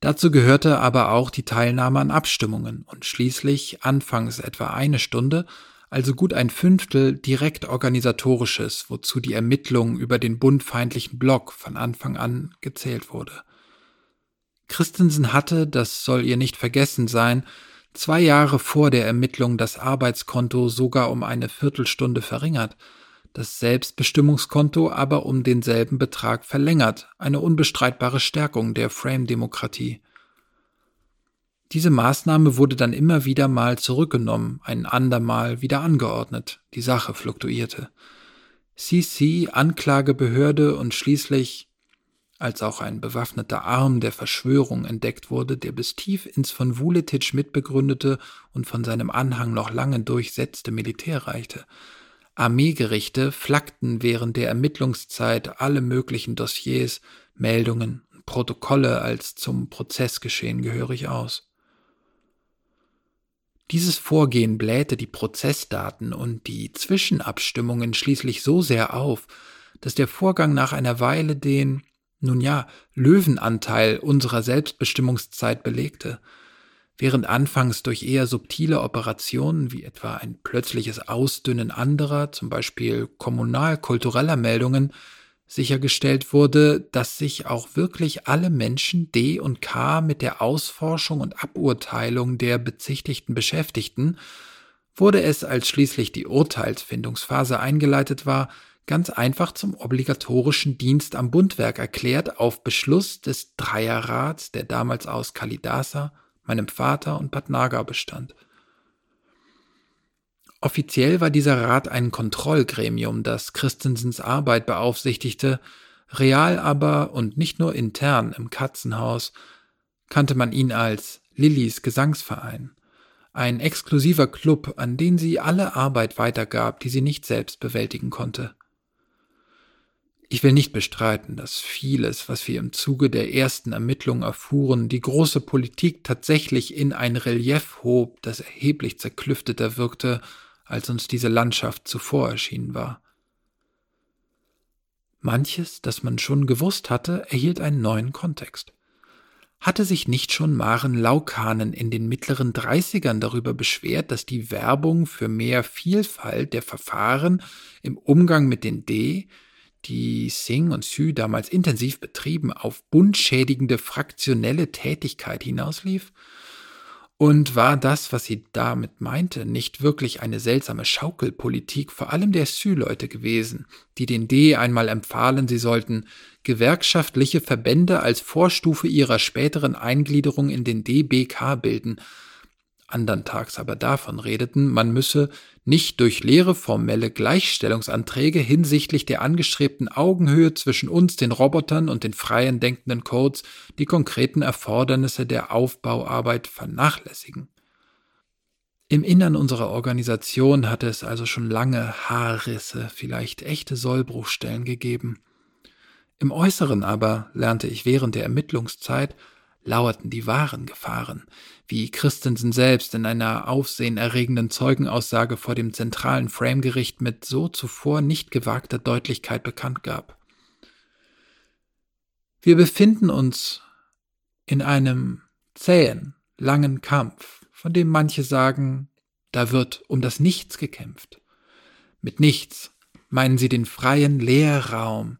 Dazu gehörte aber auch die Teilnahme an Abstimmungen und schließlich anfangs etwa eine Stunde also gut ein Fünftel direkt organisatorisches, wozu die Ermittlung über den bundfeindlichen Block von Anfang an gezählt wurde. Christensen hatte, das soll ihr nicht vergessen sein, zwei Jahre vor der Ermittlung das Arbeitskonto sogar um eine Viertelstunde verringert, das Selbstbestimmungskonto aber um denselben Betrag verlängert, eine unbestreitbare Stärkung der Frame-Demokratie. Diese Maßnahme wurde dann immer wieder mal zurückgenommen, ein andermal wieder angeordnet. Die Sache fluktuierte. CC, Anklagebehörde und schließlich, als auch ein bewaffneter Arm der Verschwörung entdeckt wurde, der bis tief ins von Vuletic mitbegründete und von seinem Anhang noch lange durchsetzte Militär reichte. Armeegerichte flackten während der Ermittlungszeit alle möglichen Dossiers, Meldungen Protokolle als zum Prozessgeschehen gehörig aus. Dieses Vorgehen blähte die Prozessdaten und die Zwischenabstimmungen schließlich so sehr auf, dass der Vorgang nach einer Weile den, nun ja, Löwenanteil unserer Selbstbestimmungszeit belegte. Während anfangs durch eher subtile Operationen wie etwa ein plötzliches Ausdünnen anderer, zum Beispiel kommunalkultureller Meldungen, sichergestellt wurde, dass sich auch wirklich alle Menschen D und K mit der Ausforschung und Aburteilung der bezichtigten beschäftigten, wurde es, als schließlich die Urteilsfindungsphase eingeleitet war, ganz einfach zum obligatorischen Dienst am Bundwerk erklärt auf Beschluss des Dreierrats, der damals aus Kalidasa, meinem Vater und Bad Naga bestand. Offiziell war dieser Rat ein Kontrollgremium, das Christensens Arbeit beaufsichtigte, real aber und nicht nur intern im Katzenhaus kannte man ihn als Lillys Gesangsverein, ein exklusiver Club, an den sie alle Arbeit weitergab, die sie nicht selbst bewältigen konnte. Ich will nicht bestreiten, dass vieles, was wir im Zuge der ersten Ermittlungen erfuhren, die große Politik tatsächlich in ein Relief hob, das erheblich zerklüfteter wirkte als uns diese Landschaft zuvor erschienen war. Manches, das man schon gewusst hatte, erhielt einen neuen Kontext. Hatte sich nicht schon Maren Laukanen in den mittleren Dreißigern darüber beschwert, dass die Werbung für mehr Vielfalt der Verfahren im Umgang mit den D, die Singh und Sü damals intensiv betrieben, auf bundschädigende fraktionelle Tätigkeit hinauslief? Und war das, was sie damit meinte, nicht wirklich eine seltsame Schaukelpolitik vor allem der Sü-Leute gewesen, die den D einmal empfahlen, sie sollten gewerkschaftliche Verbände als Vorstufe ihrer späteren Eingliederung in den DBK bilden, anderntags aber davon redeten, man müsse nicht durch leere formelle Gleichstellungsanträge hinsichtlich der angestrebten Augenhöhe zwischen uns, den Robotern und den freien denkenden Codes die konkreten Erfordernisse der Aufbauarbeit vernachlässigen. Im Innern unserer Organisation hatte es also schon lange Haarrisse, vielleicht echte Sollbruchstellen gegeben. Im Äußeren aber lernte ich während der Ermittlungszeit lauerten die wahren Gefahren, wie Christensen selbst in einer aufsehenerregenden Zeugenaussage vor dem zentralen Framegericht mit so zuvor nicht gewagter Deutlichkeit bekannt gab. Wir befinden uns in einem zähen, langen Kampf, von dem manche sagen, da wird um das Nichts gekämpft. Mit nichts meinen sie den freien Leerraum,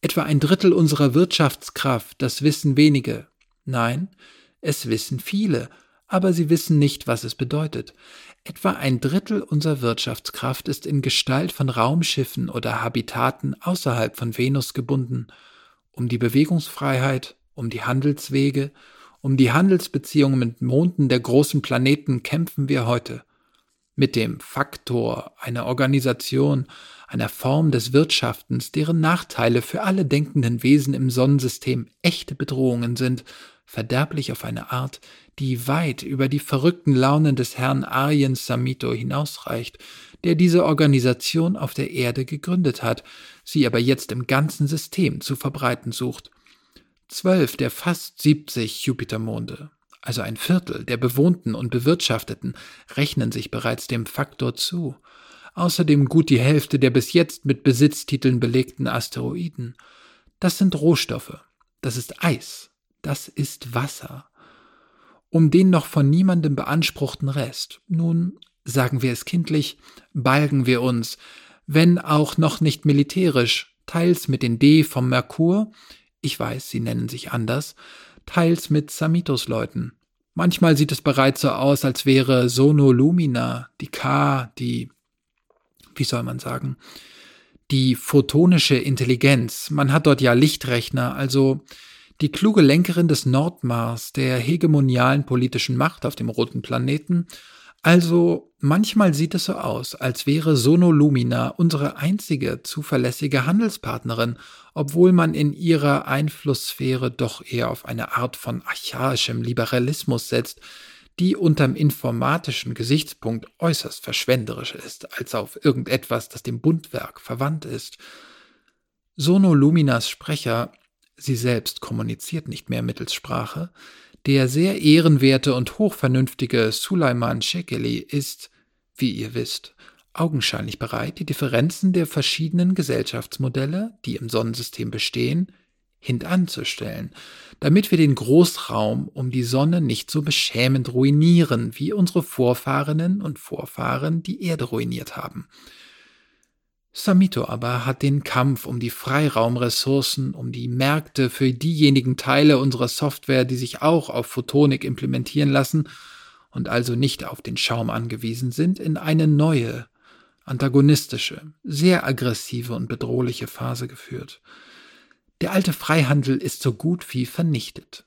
etwa ein Drittel unserer Wirtschaftskraft, das wissen wenige, Nein, es wissen viele, aber sie wissen nicht, was es bedeutet. Etwa ein Drittel unserer Wirtschaftskraft ist in Gestalt von Raumschiffen oder Habitaten außerhalb von Venus gebunden. Um die Bewegungsfreiheit, um die Handelswege, um die Handelsbeziehungen mit Monden der großen Planeten kämpfen wir heute. Mit dem Faktor einer Organisation, einer Form des Wirtschaftens, deren Nachteile für alle denkenden Wesen im Sonnensystem echte Bedrohungen sind verderblich auf eine Art, die weit über die verrückten Launen des Herrn Arjen Samito hinausreicht, der diese Organisation auf der Erde gegründet hat, sie aber jetzt im ganzen System zu verbreiten sucht. Zwölf der fast siebzig Jupitermonde, also ein Viertel der bewohnten und bewirtschafteten, rechnen sich bereits dem Faktor zu. Außerdem gut die Hälfte der bis jetzt mit Besitztiteln belegten Asteroiden. Das sind Rohstoffe. Das ist Eis, das ist Wasser. Um den noch von niemandem beanspruchten Rest, nun, sagen wir es kindlich, balgen wir uns, wenn auch noch nicht militärisch, teils mit den D vom Merkur, ich weiß, sie nennen sich anders, teils mit Samitos-Leuten. Manchmal sieht es bereits so aus, als wäre Sono Lumina, die K, die, wie soll man sagen, die photonische Intelligenz. Man hat dort ja Lichtrechner, also die kluge Lenkerin des Nordmars, der hegemonialen politischen Macht auf dem roten Planeten. Also manchmal sieht es so aus, als wäre Sono Lumina unsere einzige zuverlässige Handelspartnerin, obwohl man in ihrer Einflusssphäre doch eher auf eine Art von archaischem Liberalismus setzt, die unterm informatischen Gesichtspunkt äußerst verschwenderisch ist, als auf irgendetwas, das dem Bundwerk verwandt ist. Sono Luminas Sprecher sie selbst kommuniziert nicht mehr mittels Sprache, der sehr ehrenwerte und hochvernünftige Suleiman Shekeli ist, wie ihr wisst, augenscheinlich bereit, die Differenzen der verschiedenen Gesellschaftsmodelle, die im Sonnensystem bestehen, hintanzustellen, damit wir den Großraum um die Sonne nicht so beschämend ruinieren, wie unsere Vorfahrinnen und Vorfahren die Erde ruiniert haben. Samito aber hat den Kampf um die Freiraumressourcen, um die Märkte für diejenigen Teile unserer Software, die sich auch auf Photonik implementieren lassen und also nicht auf den Schaum angewiesen sind, in eine neue, antagonistische, sehr aggressive und bedrohliche Phase geführt. Der alte Freihandel ist so gut wie vernichtet.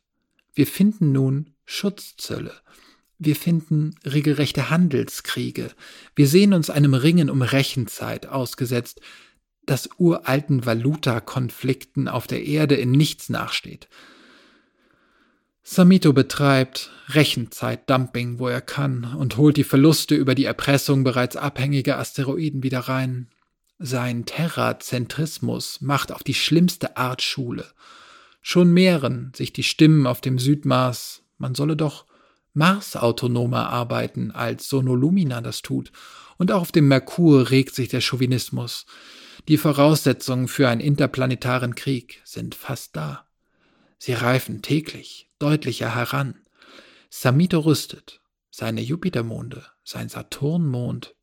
Wir finden nun Schutzzölle, wir finden regelrechte Handelskriege. Wir sehen uns einem Ringen um Rechenzeit ausgesetzt, das uralten Valuta-Konflikten auf der Erde in nichts nachsteht. Samito betreibt Rechenzeitdumping, wo er kann, und holt die Verluste über die Erpressung bereits abhängiger Asteroiden wieder rein. Sein Terrazentrismus macht auf die schlimmste Art Schule. Schon mehren sich die Stimmen auf dem Südmars, man solle doch Mars-autonomer arbeiten, als Sonolumina das tut. Und auch auf dem Merkur regt sich der Chauvinismus. Die Voraussetzungen für einen interplanetaren Krieg sind fast da. Sie reifen täglich deutlicher heran. Samito rüstet. Seine Jupitermonde, sein Saturnmond,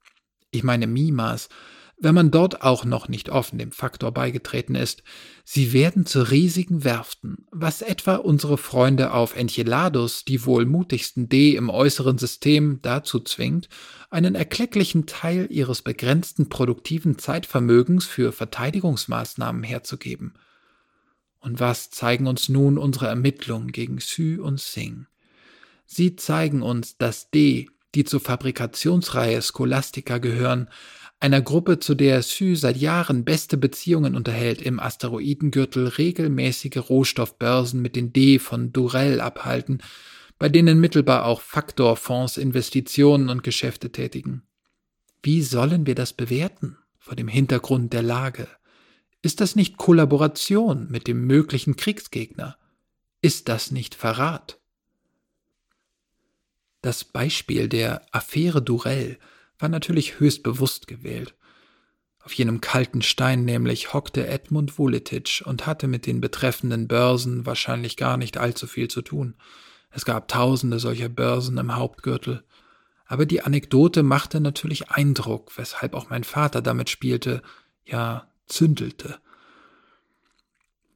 ich meine Mimas, wenn man dort auch noch nicht offen dem Faktor beigetreten ist. Sie werden zu riesigen Werften, was etwa unsere Freunde auf Enceladus, die wohl mutigsten D im äußeren System, dazu zwingt, einen erklecklichen Teil ihres begrenzten produktiven Zeitvermögens für Verteidigungsmaßnahmen herzugeben. Und was zeigen uns nun unsere Ermittlungen gegen Xu und Singh? Sie zeigen uns, dass D, die zur Fabrikationsreihe Scholastica gehören, einer Gruppe, zu der Xu seit Jahren beste Beziehungen unterhält, im Asteroidengürtel regelmäßige Rohstoffbörsen mit den D von Durell abhalten, bei denen mittelbar auch Faktorfonds Investitionen und Geschäfte tätigen. Wie sollen wir das bewerten vor dem Hintergrund der Lage? Ist das nicht Kollaboration mit dem möglichen Kriegsgegner? Ist das nicht Verrat? Das Beispiel der Affäre Durell war natürlich höchst bewusst gewählt. Auf jenem kalten Stein nämlich hockte Edmund Vuletic und hatte mit den betreffenden Börsen wahrscheinlich gar nicht allzu viel zu tun. Es gab tausende solcher Börsen im Hauptgürtel. Aber die Anekdote machte natürlich Eindruck, weshalb auch mein Vater damit spielte, ja, zündelte.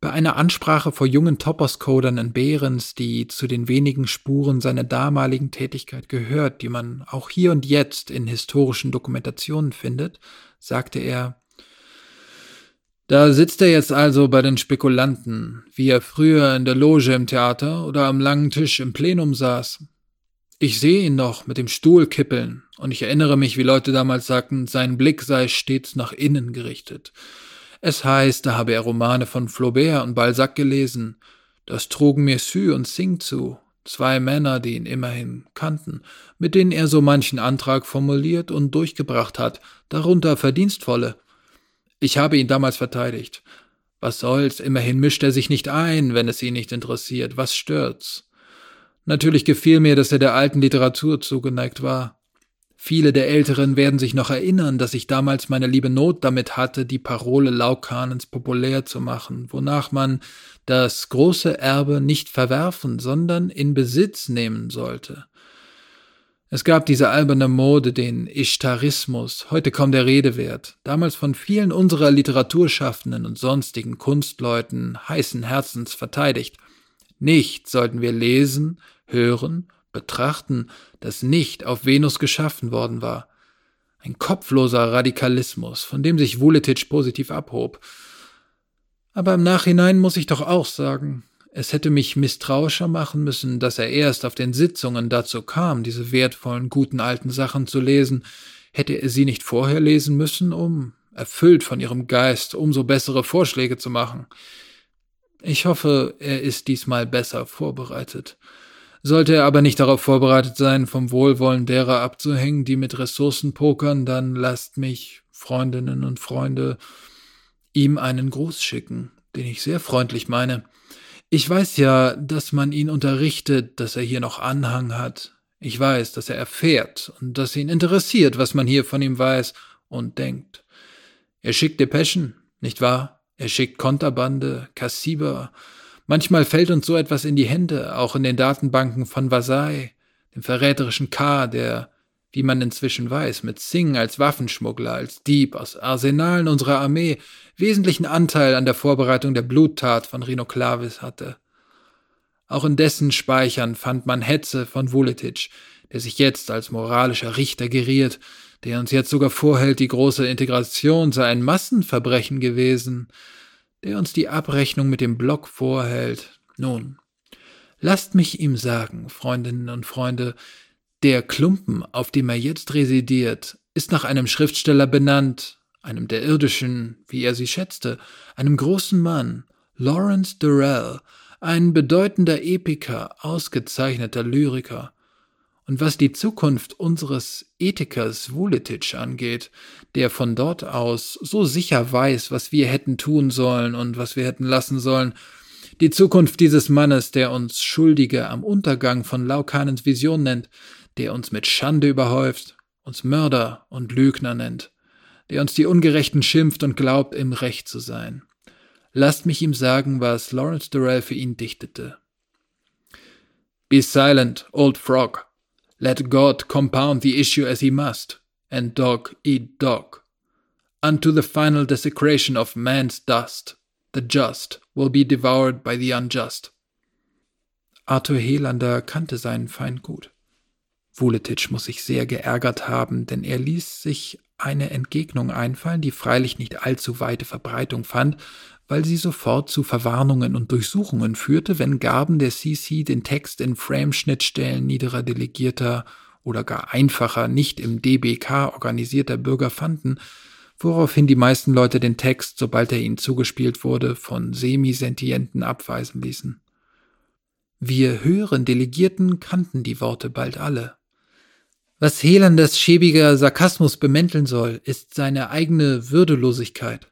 Bei einer Ansprache vor jungen Topos-Codern in Behrens, die zu den wenigen Spuren seiner damaligen Tätigkeit gehört, die man auch hier und jetzt in historischen Dokumentationen findet, sagte er, da sitzt er jetzt also bei den Spekulanten, wie er früher in der Loge im Theater oder am langen Tisch im Plenum saß. Ich sehe ihn noch mit dem Stuhl kippeln, und ich erinnere mich, wie Leute damals sagten, sein Blick sei stets nach innen gerichtet. Es heißt, da habe er Romane von Flaubert und Balzac gelesen. Das trugen mir Sue und Singh zu, zwei Männer, die ihn immerhin kannten, mit denen er so manchen Antrag formuliert und durchgebracht hat, darunter verdienstvolle. Ich habe ihn damals verteidigt. Was soll's, immerhin mischt er sich nicht ein, wenn es ihn nicht interessiert. Was stört's? Natürlich gefiel mir, dass er der alten Literatur zugeneigt war. Viele der Älteren werden sich noch erinnern, dass ich damals meine liebe Not damit hatte, die Parole Laukanens populär zu machen, wonach man das große Erbe nicht verwerfen, sondern in Besitz nehmen sollte. Es gab diese alberne Mode, den Ishtarismus, heute kaum der Rede wert, damals von vielen unserer Literaturschaffenden und sonstigen Kunstleuten heißen Herzens verteidigt. Nicht sollten wir lesen, hören betrachten, das nicht auf Venus geschaffen worden war. Ein kopfloser Radikalismus, von dem sich Vuletic positiv abhob. Aber im Nachhinein muss ich doch auch sagen, es hätte mich misstrauischer machen müssen, dass er erst auf den Sitzungen dazu kam, diese wertvollen, guten alten Sachen zu lesen. Hätte er sie nicht vorher lesen müssen, um, erfüllt von ihrem Geist, umso bessere Vorschläge zu machen. Ich hoffe, er ist diesmal besser vorbereitet. Sollte er aber nicht darauf vorbereitet sein, vom Wohlwollen derer abzuhängen, die mit Ressourcen pokern, dann lasst mich, Freundinnen und Freunde, ihm einen Gruß schicken, den ich sehr freundlich meine. Ich weiß ja, dass man ihn unterrichtet, dass er hier noch Anhang hat. Ich weiß, dass er erfährt und dass ihn interessiert, was man hier von ihm weiß und denkt. Er schickt Depeschen, nicht wahr? Er schickt Konterbande, Kassiber. Manchmal fällt uns so etwas in die Hände, auch in den Datenbanken von Versailles, dem verräterischen K, der wie man inzwischen weiß, mit Singh als Waffenschmuggler, als Dieb aus Arsenalen unserer Armee wesentlichen Anteil an der Vorbereitung der Bluttat von Rino Clavis hatte. Auch in dessen Speichern fand man Hetze von Vuletic, der sich jetzt als moralischer Richter geriert, der uns jetzt sogar vorhält, die große Integration sei ein Massenverbrechen gewesen, der uns die Abrechnung mit dem Block vorhält. Nun, lasst mich ihm sagen, Freundinnen und Freunde, der Klumpen, auf dem er jetzt residiert, ist nach einem Schriftsteller benannt, einem der irdischen, wie er sie schätzte, einem großen Mann, Lawrence Durrell, ein bedeutender Epiker, ausgezeichneter Lyriker. Und was die Zukunft unseres Ethikers Vuletic angeht, der von dort aus so sicher weiß, was wir hätten tun sollen und was wir hätten lassen sollen, die Zukunft dieses Mannes, der uns Schuldige am Untergang von Laukanens Vision nennt, der uns mit Schande überhäuft, uns Mörder und Lügner nennt, der uns die Ungerechten schimpft und glaubt, im Recht zu sein. Lasst mich ihm sagen, was Lawrence Durrell für ihn dichtete. Be silent, old frog. Let God compound the issue as he must, and dog eat dog. Unto the final desecration of man's dust, the just will be devoured by the unjust. Arthur Helander kannte seinen Feind gut. Vuletic muss sich sehr geärgert haben, denn er ließ sich eine Entgegnung einfallen, die freilich nicht allzu weite Verbreitung fand, weil sie sofort zu Verwarnungen und Durchsuchungen führte, wenn Gaben der CC den Text in Frame-Schnittstellen niederer Delegierter oder gar einfacher, nicht im DBK organisierter Bürger fanden, woraufhin die meisten Leute den Text, sobald er ihnen zugespielt wurde, von Semisentienten abweisen ließen. Wir höheren Delegierten kannten die Worte bald alle. Was Helanders schäbiger Sarkasmus bemänteln soll, ist seine eigene Würdelosigkeit.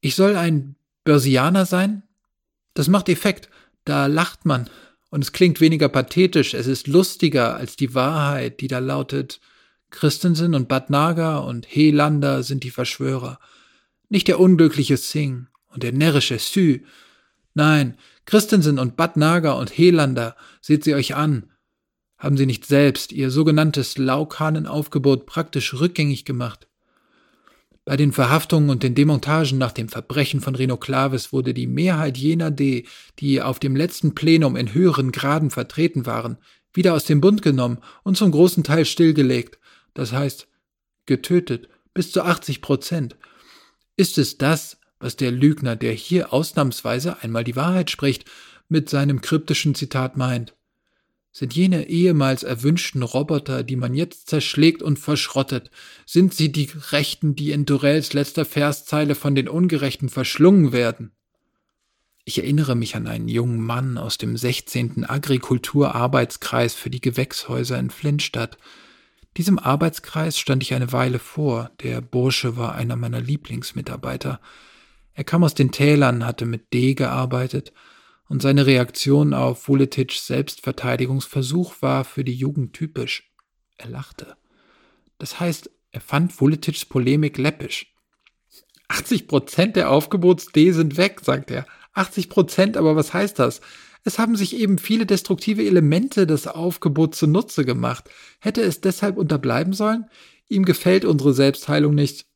Ich soll ein Börsianer sein? Das macht Effekt, da lacht man, und es klingt weniger pathetisch, es ist lustiger als die Wahrheit, die da lautet, Christensen und Bad Naga und Helander sind die Verschwörer. Nicht der unglückliche Singh und der närrische Sü. Nein, Christensen und Bad Naga und Helander, seht sie euch an, haben sie nicht selbst ihr sogenanntes Laukanenaufgebot praktisch rückgängig gemacht. Bei den Verhaftungen und den Demontagen nach dem Verbrechen von Reno Clavis wurde die Mehrheit jener D, die auf dem letzten Plenum in höheren Graden vertreten waren, wieder aus dem Bund genommen und zum großen Teil stillgelegt, das heißt getötet, bis zu 80 Prozent. Ist es das, was der Lügner, der hier ausnahmsweise einmal die Wahrheit spricht, mit seinem kryptischen Zitat meint? Sind jene ehemals erwünschten Roboter, die man jetzt zerschlägt und verschrottet, sind sie die Rechten, die in Durells letzter Verszeile von den Ungerechten verschlungen werden? Ich erinnere mich an einen jungen Mann aus dem 16. Agrikulturarbeitskreis für die Gewächshäuser in Flintstadt. Diesem Arbeitskreis stand ich eine Weile vor, der Bursche war einer meiner Lieblingsmitarbeiter. Er kam aus den Tälern, hatte mit D gearbeitet und seine Reaktion auf Vuletics Selbstverteidigungsversuch war für die Jugend typisch. Er lachte. Das heißt, er fand Vuletics Polemik läppisch. 80 Prozent der Aufgebots-D sind weg, sagt er. 80 Prozent, aber was heißt das? Es haben sich eben viele destruktive Elemente des Aufgebots zunutze gemacht. Hätte es deshalb unterbleiben sollen? Ihm gefällt unsere Selbstheilung nicht.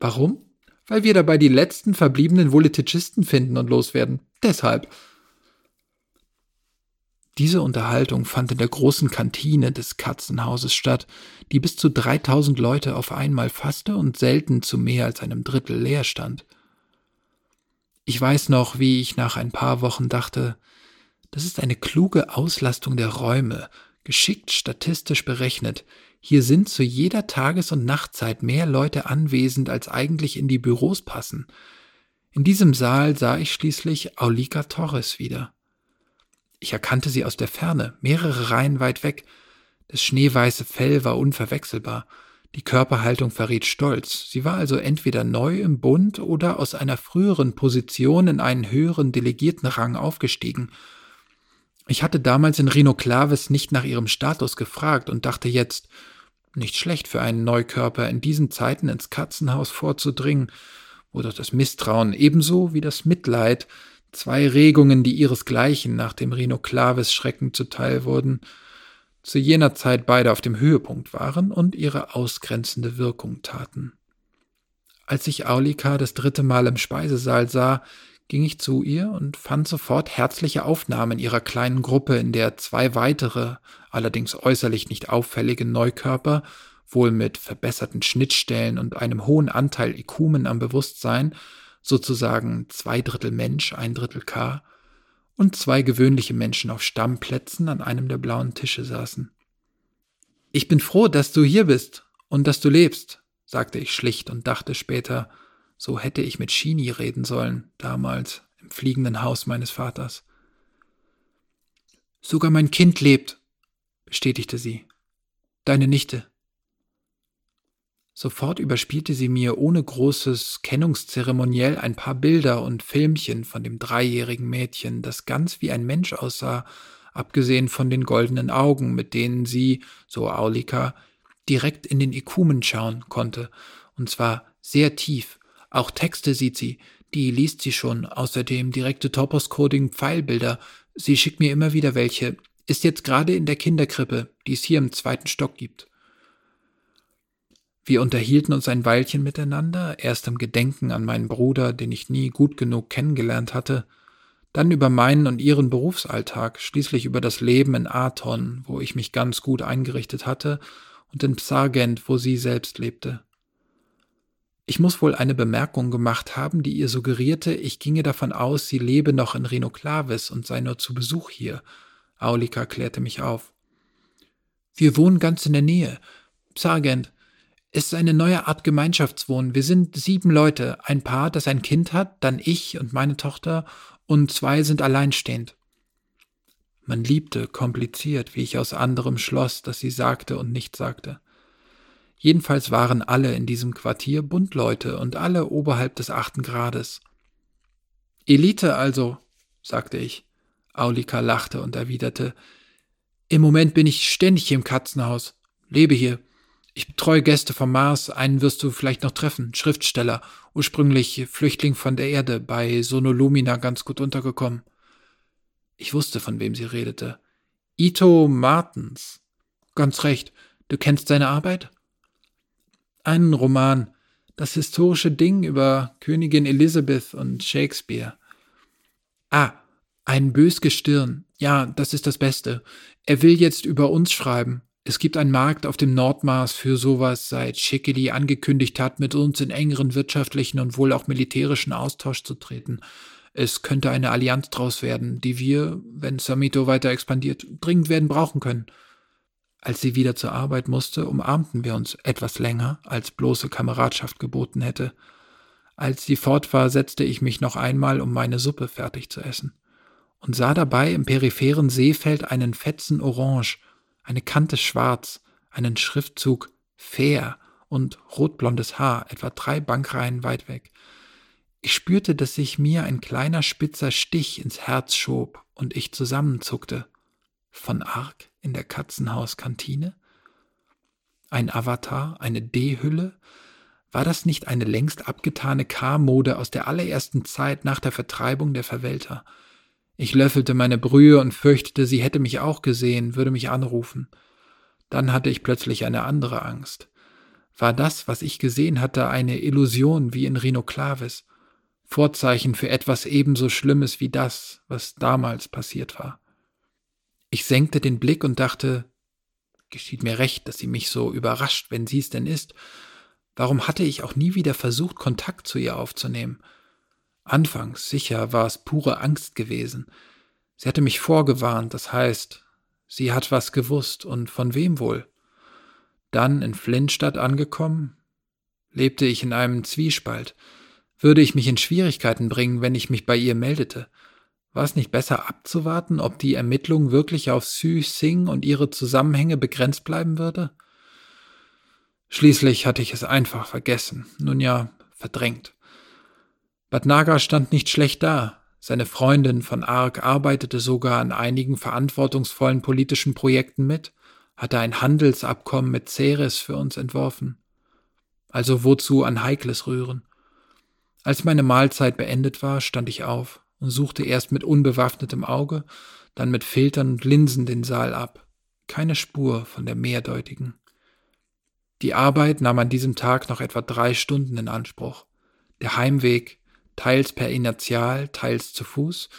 Warum? Weil wir dabei die letzten verbliebenen Voleticisten finden und loswerden. Deshalb. Diese Unterhaltung fand in der großen Kantine des Katzenhauses statt, die bis zu 3000 Leute auf einmal fasste und selten zu mehr als einem Drittel leer stand. Ich weiß noch, wie ich nach ein paar Wochen dachte, das ist eine kluge Auslastung der Räume, geschickt statistisch berechnet. Hier sind zu jeder Tages- und Nachtzeit mehr Leute anwesend, als eigentlich in die Büros passen. In diesem Saal sah ich schließlich Aulika Torres wieder. Ich erkannte sie aus der Ferne, mehrere Reihen weit weg. Das schneeweiße Fell war unverwechselbar. Die Körperhaltung verriet Stolz. Sie war also entweder neu im Bund oder aus einer früheren Position in einen höheren Delegiertenrang aufgestiegen. Ich hatte damals in Rhino Clavis nicht nach ihrem Status gefragt und dachte jetzt, nicht schlecht für einen Neukörper in diesen Zeiten ins Katzenhaus vorzudringen, wo doch das Misstrauen ebenso wie das Mitleid, zwei Regungen, die ihresgleichen nach dem Rhino Clavis Schrecken zuteil wurden, zu jener Zeit beide auf dem Höhepunkt waren und ihre ausgrenzende Wirkung taten. Als ich Aulika das dritte Mal im Speisesaal sah, ging ich zu ihr und fand sofort herzliche Aufnahme in ihrer kleinen Gruppe, in der zwei weitere, allerdings äußerlich nicht auffällige Neukörper, wohl mit verbesserten Schnittstellen und einem hohen Anteil Ikumen am Bewusstsein, sozusagen zwei Drittel Mensch, ein Drittel K, und zwei gewöhnliche Menschen auf Stammplätzen an einem der blauen Tische saßen. Ich bin froh, dass du hier bist und dass du lebst, sagte ich schlicht und dachte später, so hätte ich mit Shini reden sollen, damals im fliegenden Haus meines Vaters. Sogar mein Kind lebt, bestätigte sie. Deine Nichte. Sofort überspielte sie mir ohne großes Kennungszeremoniell ein paar Bilder und Filmchen von dem dreijährigen Mädchen, das ganz wie ein Mensch aussah, abgesehen von den goldenen Augen, mit denen sie, so Aulika, direkt in den Ikumen schauen konnte, und zwar sehr tief. Auch Texte sieht sie, die liest sie schon, außerdem direkte Topos-Coding-Pfeilbilder. Sie schickt mir immer wieder welche, ist jetzt gerade in der Kinderkrippe, die es hier im zweiten Stock gibt. Wir unterhielten uns ein Weilchen miteinander, erst im Gedenken an meinen Bruder, den ich nie gut genug kennengelernt hatte, dann über meinen und ihren Berufsalltag, schließlich über das Leben in Aton, wo ich mich ganz gut eingerichtet hatte, und in Psargent, wo sie selbst lebte. Ich muss wohl eine Bemerkung gemacht haben, die ihr suggerierte, ich ginge davon aus, sie lebe noch in Rhinoklavis und sei nur zu Besuch hier. Aulika klärte mich auf. Wir wohnen ganz in der Nähe. Psargent, es ist eine neue Art Gemeinschaftswohnen. Wir sind sieben Leute, ein Paar, das ein Kind hat, dann ich und meine Tochter, und zwei sind alleinstehend. Man liebte kompliziert, wie ich aus anderem schloss, dass sie sagte und nicht sagte. Jedenfalls waren alle in diesem Quartier Buntleute und alle oberhalb des achten Grades. Elite also, sagte ich. Aulika lachte und erwiderte, Im Moment bin ich ständig hier im Katzenhaus, lebe hier, ich betreue Gäste vom Mars, einen wirst du vielleicht noch treffen, Schriftsteller, ursprünglich Flüchtling von der Erde, bei Sonolumina ganz gut untergekommen. Ich wusste, von wem sie redete. Ito Martens. Ganz recht. Du kennst seine Arbeit? Einen Roman. Das historische Ding über Königin Elizabeth und Shakespeare. Ah, ein Bösgestirn. Ja, das ist das Beste. Er will jetzt über uns schreiben. Es gibt einen Markt auf dem Nordmars für sowas, seit Shikeli angekündigt hat, mit uns in engeren wirtschaftlichen und wohl auch militärischen Austausch zu treten. Es könnte eine Allianz draus werden, die wir, wenn Samito weiter expandiert, dringend werden brauchen können. Als sie wieder zur Arbeit musste, umarmten wir uns etwas länger, als bloße Kameradschaft geboten hätte. Als sie fort war, setzte ich mich noch einmal, um meine Suppe fertig zu essen, und sah dabei im peripheren Seefeld einen Fetzen Orange, eine Kante schwarz, einen Schriftzug fair und rotblondes Haar, etwa drei Bankreihen weit weg. Ich spürte, dass sich mir ein kleiner spitzer Stich ins Herz schob und ich zusammenzuckte. Von Ark in der Katzenhauskantine? Ein Avatar, eine D-Hülle? War das nicht eine längst abgetane K-Mode aus der allerersten Zeit nach der Vertreibung der Verwelter? Ich löffelte meine Brühe und fürchtete, sie hätte mich auch gesehen, würde mich anrufen. Dann hatte ich plötzlich eine andere Angst. War das, was ich gesehen hatte, eine Illusion wie in Rhinoklavis? Vorzeichen für etwas ebenso Schlimmes wie das, was damals passiert war. Ich senkte den Blick und dachte, geschieht mir recht, dass sie mich so überrascht, wenn sie es denn ist. Warum hatte ich auch nie wieder versucht, Kontakt zu ihr aufzunehmen? Anfangs sicher war es pure Angst gewesen. Sie hatte mich vorgewarnt, das heißt, sie hat was gewusst und von wem wohl. Dann in Flintstadt angekommen, lebte ich in einem Zwiespalt. Würde ich mich in Schwierigkeiten bringen, wenn ich mich bei ihr meldete? War es nicht besser abzuwarten, ob die Ermittlung wirklich auf Sü Sing und ihre Zusammenhänge begrenzt bleiben würde? Schließlich hatte ich es einfach vergessen, nun ja, verdrängt. Bad Naga stand nicht schlecht da. Seine Freundin von Ark arbeitete sogar an einigen verantwortungsvollen politischen Projekten mit, hatte ein Handelsabkommen mit Ceres für uns entworfen. Also wozu an Heikles rühren? Als meine Mahlzeit beendet war, stand ich auf und suchte erst mit unbewaffnetem Auge, dann mit Filtern und Linsen den Saal ab. Keine Spur von der mehrdeutigen. Die Arbeit nahm an diesem Tag noch etwa drei Stunden in Anspruch. Der Heimweg, teils per Inertial, teils zu Fuß,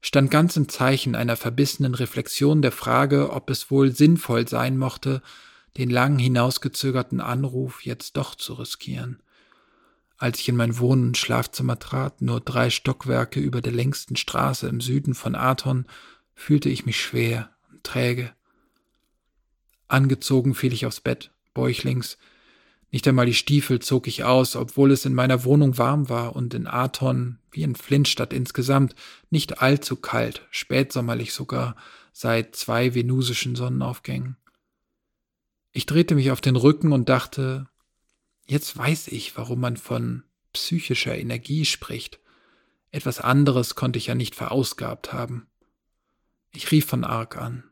stand ganz im Zeichen einer verbissenen Reflexion der Frage, ob es wohl sinnvoll sein mochte, den lang hinausgezögerten Anruf jetzt doch zu riskieren. Als ich in mein Wohn- und Schlafzimmer trat, nur drei Stockwerke über der längsten Straße im Süden von Athon, fühlte ich mich schwer und träge. Angezogen fiel ich aufs Bett bäuchlings. Nicht einmal die Stiefel zog ich aus, obwohl es in meiner Wohnung warm war und in Athon, wie in Flintstadt insgesamt, nicht allzu kalt, spätsommerlich sogar, seit zwei venusischen Sonnenaufgängen. Ich drehte mich auf den Rücken und dachte, jetzt weiß ich, warum man von psychischer Energie spricht. Etwas anderes konnte ich ja nicht verausgabt haben. Ich rief von Ark an.